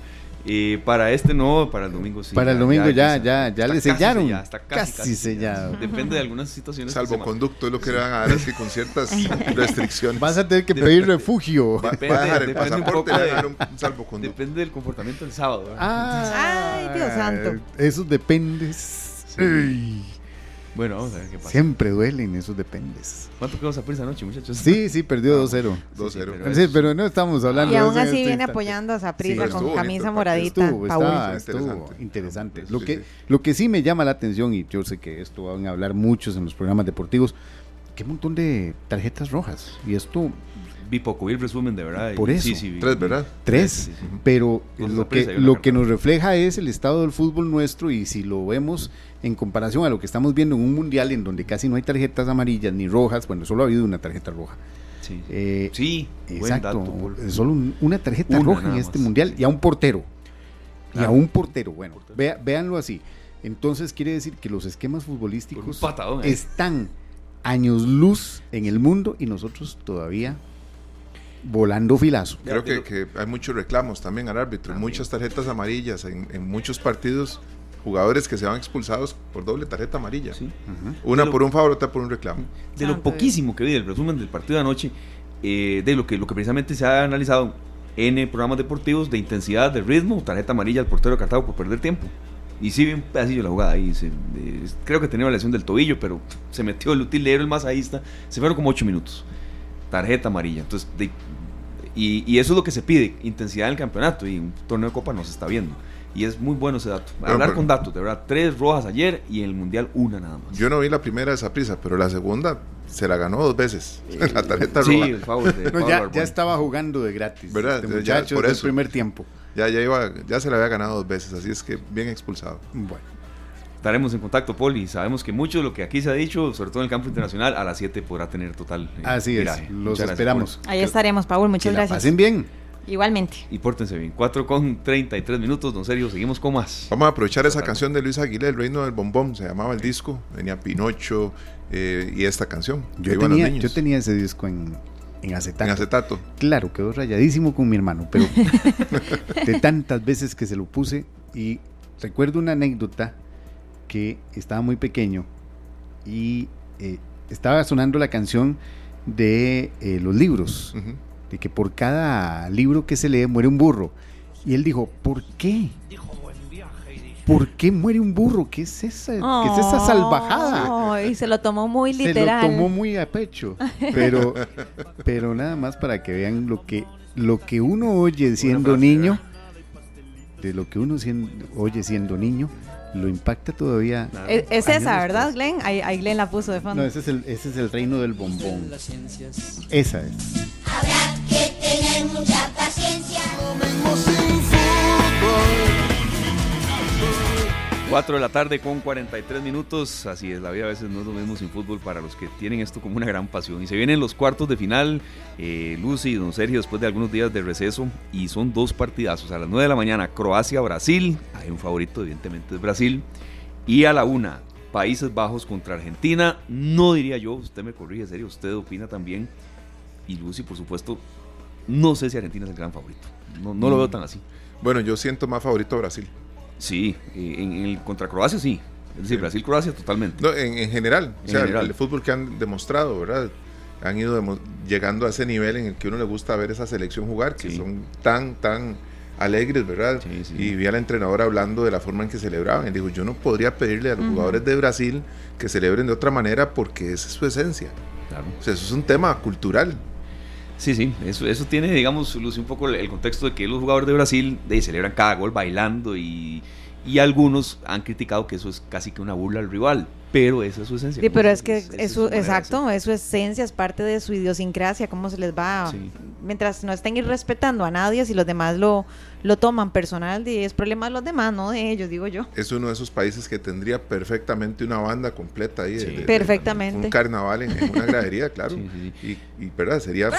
Eh, para este no, para el domingo sí. Para el domingo ya, ya, ya está le casi sellaron. sellado, está casi, casi sellado. Depende de algunas situaciones. Salvoconducto es lo que le van a dar así con ciertas restricciones. Vas a tener que pedir refugio. Va, Depende- va a dejar el depende un pasaporte poco y le de- van a dar un, salvoconducto. Depende del comportamiento del sábado. Ah, Ay, Dios santo. Esos dependes. Ey, Bueno, vamos a ver qué pasa. siempre duelen esos dependes. ¿Cuánto quedamos a por esa noche, muchachos? Sí, sí, perdió 2-0. 2-0. pero Sí, es- pero no estamos hablando Y de aún eso en así este viene apoyando a Sí, Saprissa pero con estuvo camisa moradita. Estuvo, Estuvo estuvo interesante. Sí, Lo, sí, que, sí. lo que sí me llama la atención, y yo sé que esto van a hablar muchos en los programas deportivos, que un montón de tarjetas rojas. Y esto, Vi poco, vi el resumen de verdad. y- Por eso. Sí, sí, vi- Tres, ¿verdad? tres. Sí, sí. Pero lo que, lo que nos refleja es el estado del fútbol nuestro y si lo vemos en comparación a lo que estamos viendo en un mundial en donde casi no hay tarjetas amarillas ni rojas, bueno, solo ha habido una tarjeta roja. Sí, Eh, Sí, buen Exacto, dato, solo un- una tarjeta Una roja en este más. mundial y a un portero. Y a un portero, bueno, vea, véanlo así. Entonces quiere decir que los esquemas futbolísticos patadón están años luz en el mundo y nosotros todavía volando filazo. Creo que, hay muchos reclamos también al árbitro, muchas tarjetas amarillas en, en muchos partidos, jugadores que se van expulsados por doble tarjeta amarilla. Sí. Una por un favor, otra por un reclamo. De lo poquísimo que vi del resumen del partido de anoche, eh, de lo que, lo que precisamente se ha analizado en programas deportivos de intensidad, de ritmo, tarjeta amarilla al portero de Cartago por perder tiempo. Y sí, vi un pedacillo de la jugada ahí. se- eh, creo que tenía una lesión del tobillo, pero se metió el utilero, el masajista. Se fueron como 8 minutos. Tarjeta amarilla. Entonces, de- y, y eso es lo que se pide, intensidad en el campeonato. Y un torneo de Copa no se está viendo. Y es muy bueno ese dato. Hablar pero- con datos, de verdad. Tres rojas ayer y en el Mundial una nada más. Yo no vi la primera de esa prisa, pero la segunda se la ganó dos veces. la tarjeta Sí, roja. el foul de No, Pablo ya, ya estaba jugando de gratis. ¿Verdad? Este Ya, por eso. primer tiempo. Ya, ya, iba, ya se la había ganado dos veces, así es que bien expulsado. Bueno, Estaremos en contacto, Paul, y sabemos que mucho de lo que aquí se ha dicho, sobre todo en el campo internacional, a las 7 podrá tener total eh, así es. viraje. Los Muchas gracias, esperamos. Ahí estaremos, Paul. Que Muchas la gracias. pasen bien. Igualmente. Y pórtense bien. 4 con 33 minutos, don Sergio, seguimos con más. Vamos a aprovechar esa canción de Luis Aguilera, El Reino del Bombón, se llamaba el disco, venía Pinocho eh, y esta canción. Yo tenía, niños yo tenía ese disco en, en acetato. en acetato. Claro, quedó rayadísimo con mi hermano, pero de tantas veces que se lo puse y recuerdo una anécdota que estaba muy pequeño y eh, estaba sonando la canción de eh, los libros, de que por cada libro que se lee muere un burro. Y él dijo, ¿por qué? ¿Por qué muere un burro? ¿Qué es esa, qué es esa salvajada? Y se lo tomó muy Se literal. lo tomó muy a pecho, pero, pero nada más para que vean lo que, lo que uno oye siendo niño, de lo que uno oye siendo niño, lo impacta todavía. Nada. Es, es esa, ¿verdad, después. Glenn? Ahí, ahí Glenn la puso de fondo. No, ese es el, ese es el reino del bombón. Esa es. Habrá que tener mucha paciencia. 4 de la tarde con 43 minutos. Así es, la vida a veces no es lo mismo sin fútbol para los que tienen esto como una gran pasión. Y se vienen los cuartos de final. eh, Lucy y Don Sergio, después de algunos días de receso. Y son dos partidazos. A las 9 de la mañana, Croacia-Brasil. Hay un favorito, evidentemente, es Brasil. Y a la 1, Países Bajos contra Argentina. No diría yo, usted me corrige, serio, usted opina también. Y Lucy, por supuesto, no sé si Argentina es el gran favorito. No, no lo veo tan así. Bueno, yo siento más favorito a Brasil. Sí, eh, en, el contra Croacia sí. Es decir, Sí. Brasil-Croacia totalmente. No, en, en general, o En sea, general. el fútbol que han demostrado, ¿verdad? Han ido demo- llegando a ese nivel en el que uno le gusta ver esa selección jugar, que Sí. son tan, tan alegres, ¿verdad? Sí, sí. Y vi al entrenador hablando de la forma en que celebraban. Y dijo, yo no podría pedirle a los jugadores de Brasil que celebren de otra manera porque esa es su esencia. Claro. O sea, eso es un tema cultural. Sí, sí, eso, eso tiene, digamos, Lucy, un poco el, contexto de que los jugadores de Brasil celebran cada gol bailando y, Y algunos han criticado que eso es casi que una burla al rival, pero esa es su esencia. Sí, pero es que es su exacto, es su esencia, es parte de su idiosincrasia, cómo se les va. Sí. Mientras no estén irrespetando a nadie, si los demás lo, lo toman personal, es problema de los demás, no de ellos, digo yo. Es uno de esos países que tendría perfectamente una banda completa ahí. de- Sí. de- de- Perfectamente. un carnaval en, en una gradería, claro. Sí, sí, Y, y, ¿verdad? Sería.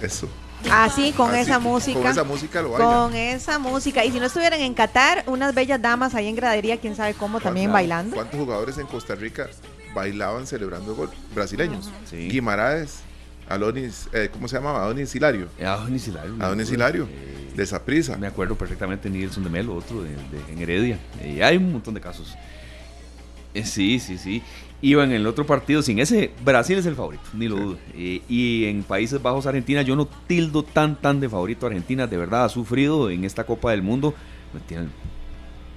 Eso. Así, con Así, esa música. Con esa música lo bailan. Con esa música. Y si no estuvieran en Qatar, unas bellas damas ahí en gradería, quién sabe cómo, también ¿Cuántos- bailando. ¿Cuántos jugadores en Costa Rica bailaban celebrando el gol? Brasileños. Sí. Guimaraes, Alonis, eh, ¿cómo se llamaba? Adonis Hilario. Eh, Adonis Hilario. Adonis Hilario, Eh, de Saprisa. Me acuerdo perfectamente de Nilson de Melo, otro de, de- en Heredia. Eh, hay un montón de casos. Eh, sí, sí, sí. Iba en el otro partido sin ese. Brasil es el favorito, ni lo dudo. Eh, y en Países Bajos, Argentina, yo no tildo tan, tan de favorito a Argentina. De verdad, ha sufrido en esta Copa del Mundo. Tiene el,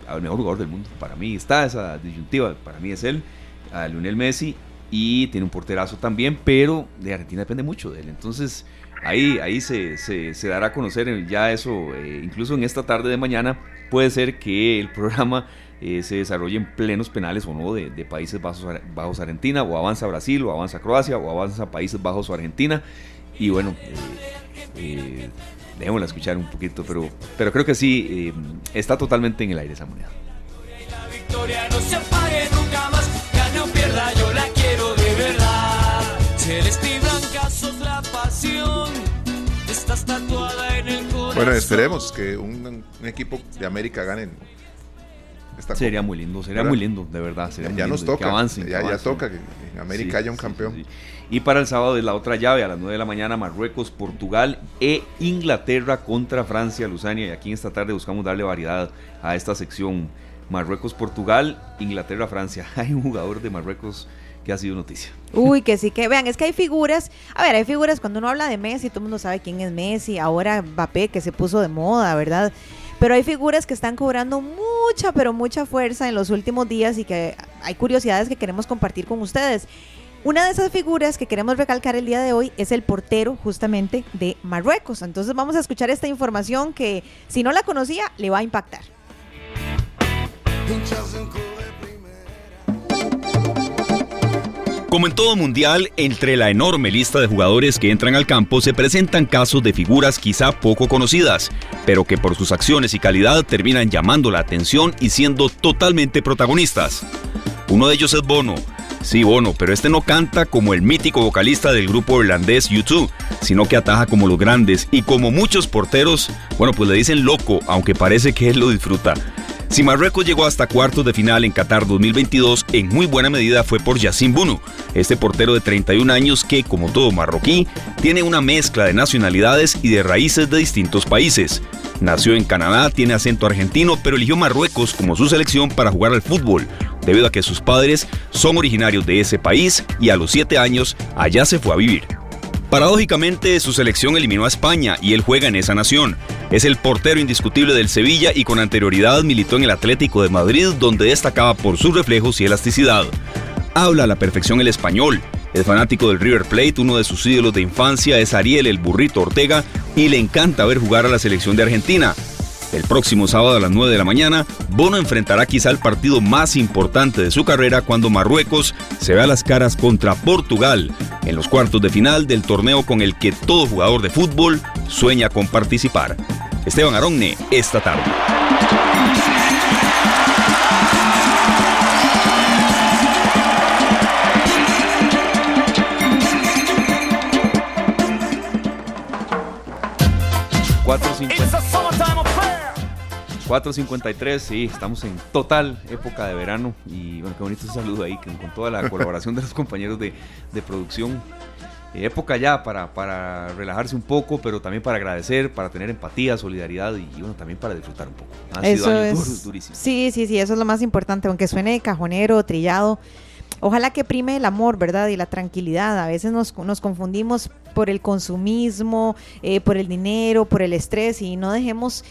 al mejor jugador del mundo. Para mí está esa disyuntiva. Para mí es él, a Lionel Messi. Y tiene un porterazo también, pero de Argentina depende mucho de él. Entonces, ahí, ahí se, se- se dará a conocer ya eso. eh, incluso en esta tarde de mañana puede ser que el programa eh, se desarrolle en plenos penales o no de, de Países Bajos, Bajos Argentina, o avanza Brasil, o avanza Croacia, o avanza Países Bajos o Argentina. Y bueno, eh, eh, dejémosla escuchar un poquito, pero, pero creo que sí, eh, está totalmente en el aire esa moneda. La victoria no se apague nunca más, gane o pierda, yo la quiero de verdad. Celeste y blanca sos la pasión, estás tatuada en el corazón. Bueno, esperemos que un, un equipo de América gane. Esta Sería Copa. muy lindo, sería ¿Verdad? muy lindo, de verdad. Sería Ya, muy ya lindo nos toca. Que avancen, que ya, toca que en América Sí, haya un sí, campeón. sí, sí. Y para el sábado es la otra llave a las 9 de la mañana, Marruecos, Portugal e Inglaterra contra Francia, Luzania. Y aquí en esta tarde buscamos darle variedad a esta sección. Marruecos, Portugal, Inglaterra, Francia. Hay un jugador de Marruecos que ha sido noticia. Uy, que sí que vean, es que hay figuras, a ver, hay figuras cuando uno habla de Messi, todo el mundo sabe quién es Messi, ahora Mbappé que se puso de moda, ¿verdad? Pero hay figuras que están cobrando mucha, pero mucha fuerza en los últimos días y que hay curiosidades que queremos compartir con ustedes. Una de esas figuras que queremos recalcar el día de hoy es el portero justamente de Marruecos. Entonces vamos a escuchar esta información que si no la conocía le va a impactar. Como en todo mundial, entre la enorme lista de jugadores que entran al campo se presentan casos de figuras quizá poco conocidas, pero que por sus acciones y calidad terminan llamando la atención y siendo totalmente protagonistas. Uno de ellos es Bono. Sí, Bono, pero este no canta como el mítico vocalista del grupo irlandés U2, sino que ataja como los grandes y como muchos porteros, bueno, pues le dicen loco, aunque parece que él lo disfruta. Si Marruecos llegó hasta cuartos de final en Qatar 2022, en muy buena medida fue por Yacine Bunu, este portero de 31 años que, como todo marroquí, tiene una mezcla de nacionalidades y de raíces de distintos países. Nació en Canadá, tiene acento argentino, pero eligió Marruecos como su selección para jugar al fútbol, debido a que sus padres son originarios de ese país y a los 7 años allá se fue a vivir. Paradójicamente, su selección eliminó a España y él juega en esa nación. Es el portero indiscutible del Sevilla y con anterioridad militó en el Atlético de Madrid, donde destacaba por sus reflejos y elasticidad. Habla a la perfección el español. Es fanático del River Plate, uno de sus ídolos de infancia es Ariel el Burrito Ortega y le encanta ver jugar a la selección de Argentina. El próximo sábado a las 9 de la mañana, Bono enfrentará quizá el partido más importante de su carrera cuando Marruecos se vea las caras contra Portugal en los cuartos de final del torneo con el que todo jugador de fútbol sueña con participar. Esteban Aronne, esta tarde. 4.53, sí, estamos en total época de verano y bueno, qué bonito ese saludo ahí con, con toda la colaboración de los compañeros de, de producción. Eh, época ya para, para relajarse un poco, pero también para agradecer, para tener empatía, solidaridad y, bueno, también para disfrutar un poco. Han sido Eso años es. duros, durísimos. Sí, sí, sí, eso es lo más importante, aunque suene cajonero, trillado. Ojalá que prime el amor, ¿verdad? Y la tranquilidad. A veces nos, nos confundimos por el consumismo, eh, por el dinero, por el estrés y no dejemos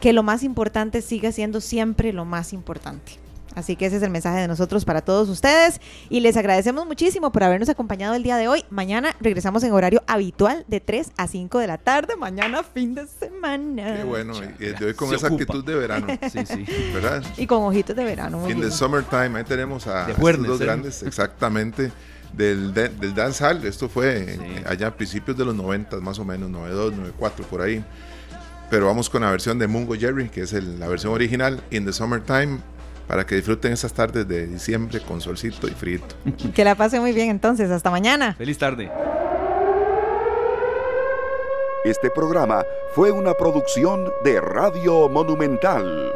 que lo más importante siga siendo siempre lo más importante. Así que ese es el mensaje de nosotros para todos ustedes y les agradecemos muchísimo por habernos acompañado el día de hoy. Mañana regresamos en horario habitual de 3 a 5 de la tarde, mañana fin de semana. Qué bueno, y de hoy con Se esa ocupa. actitud de verano, Sí, sí. ¿verdad? Y con ojitos de verano. In the summertime, ahí tenemos a Juernes, dos ¿eh? grandes, exactamente, del, de- del dancehall. Esto fue Sí. allá a principios de los 90, más o menos, 92, 94, por ahí. Pero vamos con la versión de Mungo Jerry, que es el- la versión original, In the Summertime, para que disfruten esas tardes de diciembre con solcito y frío. Que la pase muy bien entonces. Hasta mañana. Feliz tarde. Este programa fue una producción de Radio Monumental.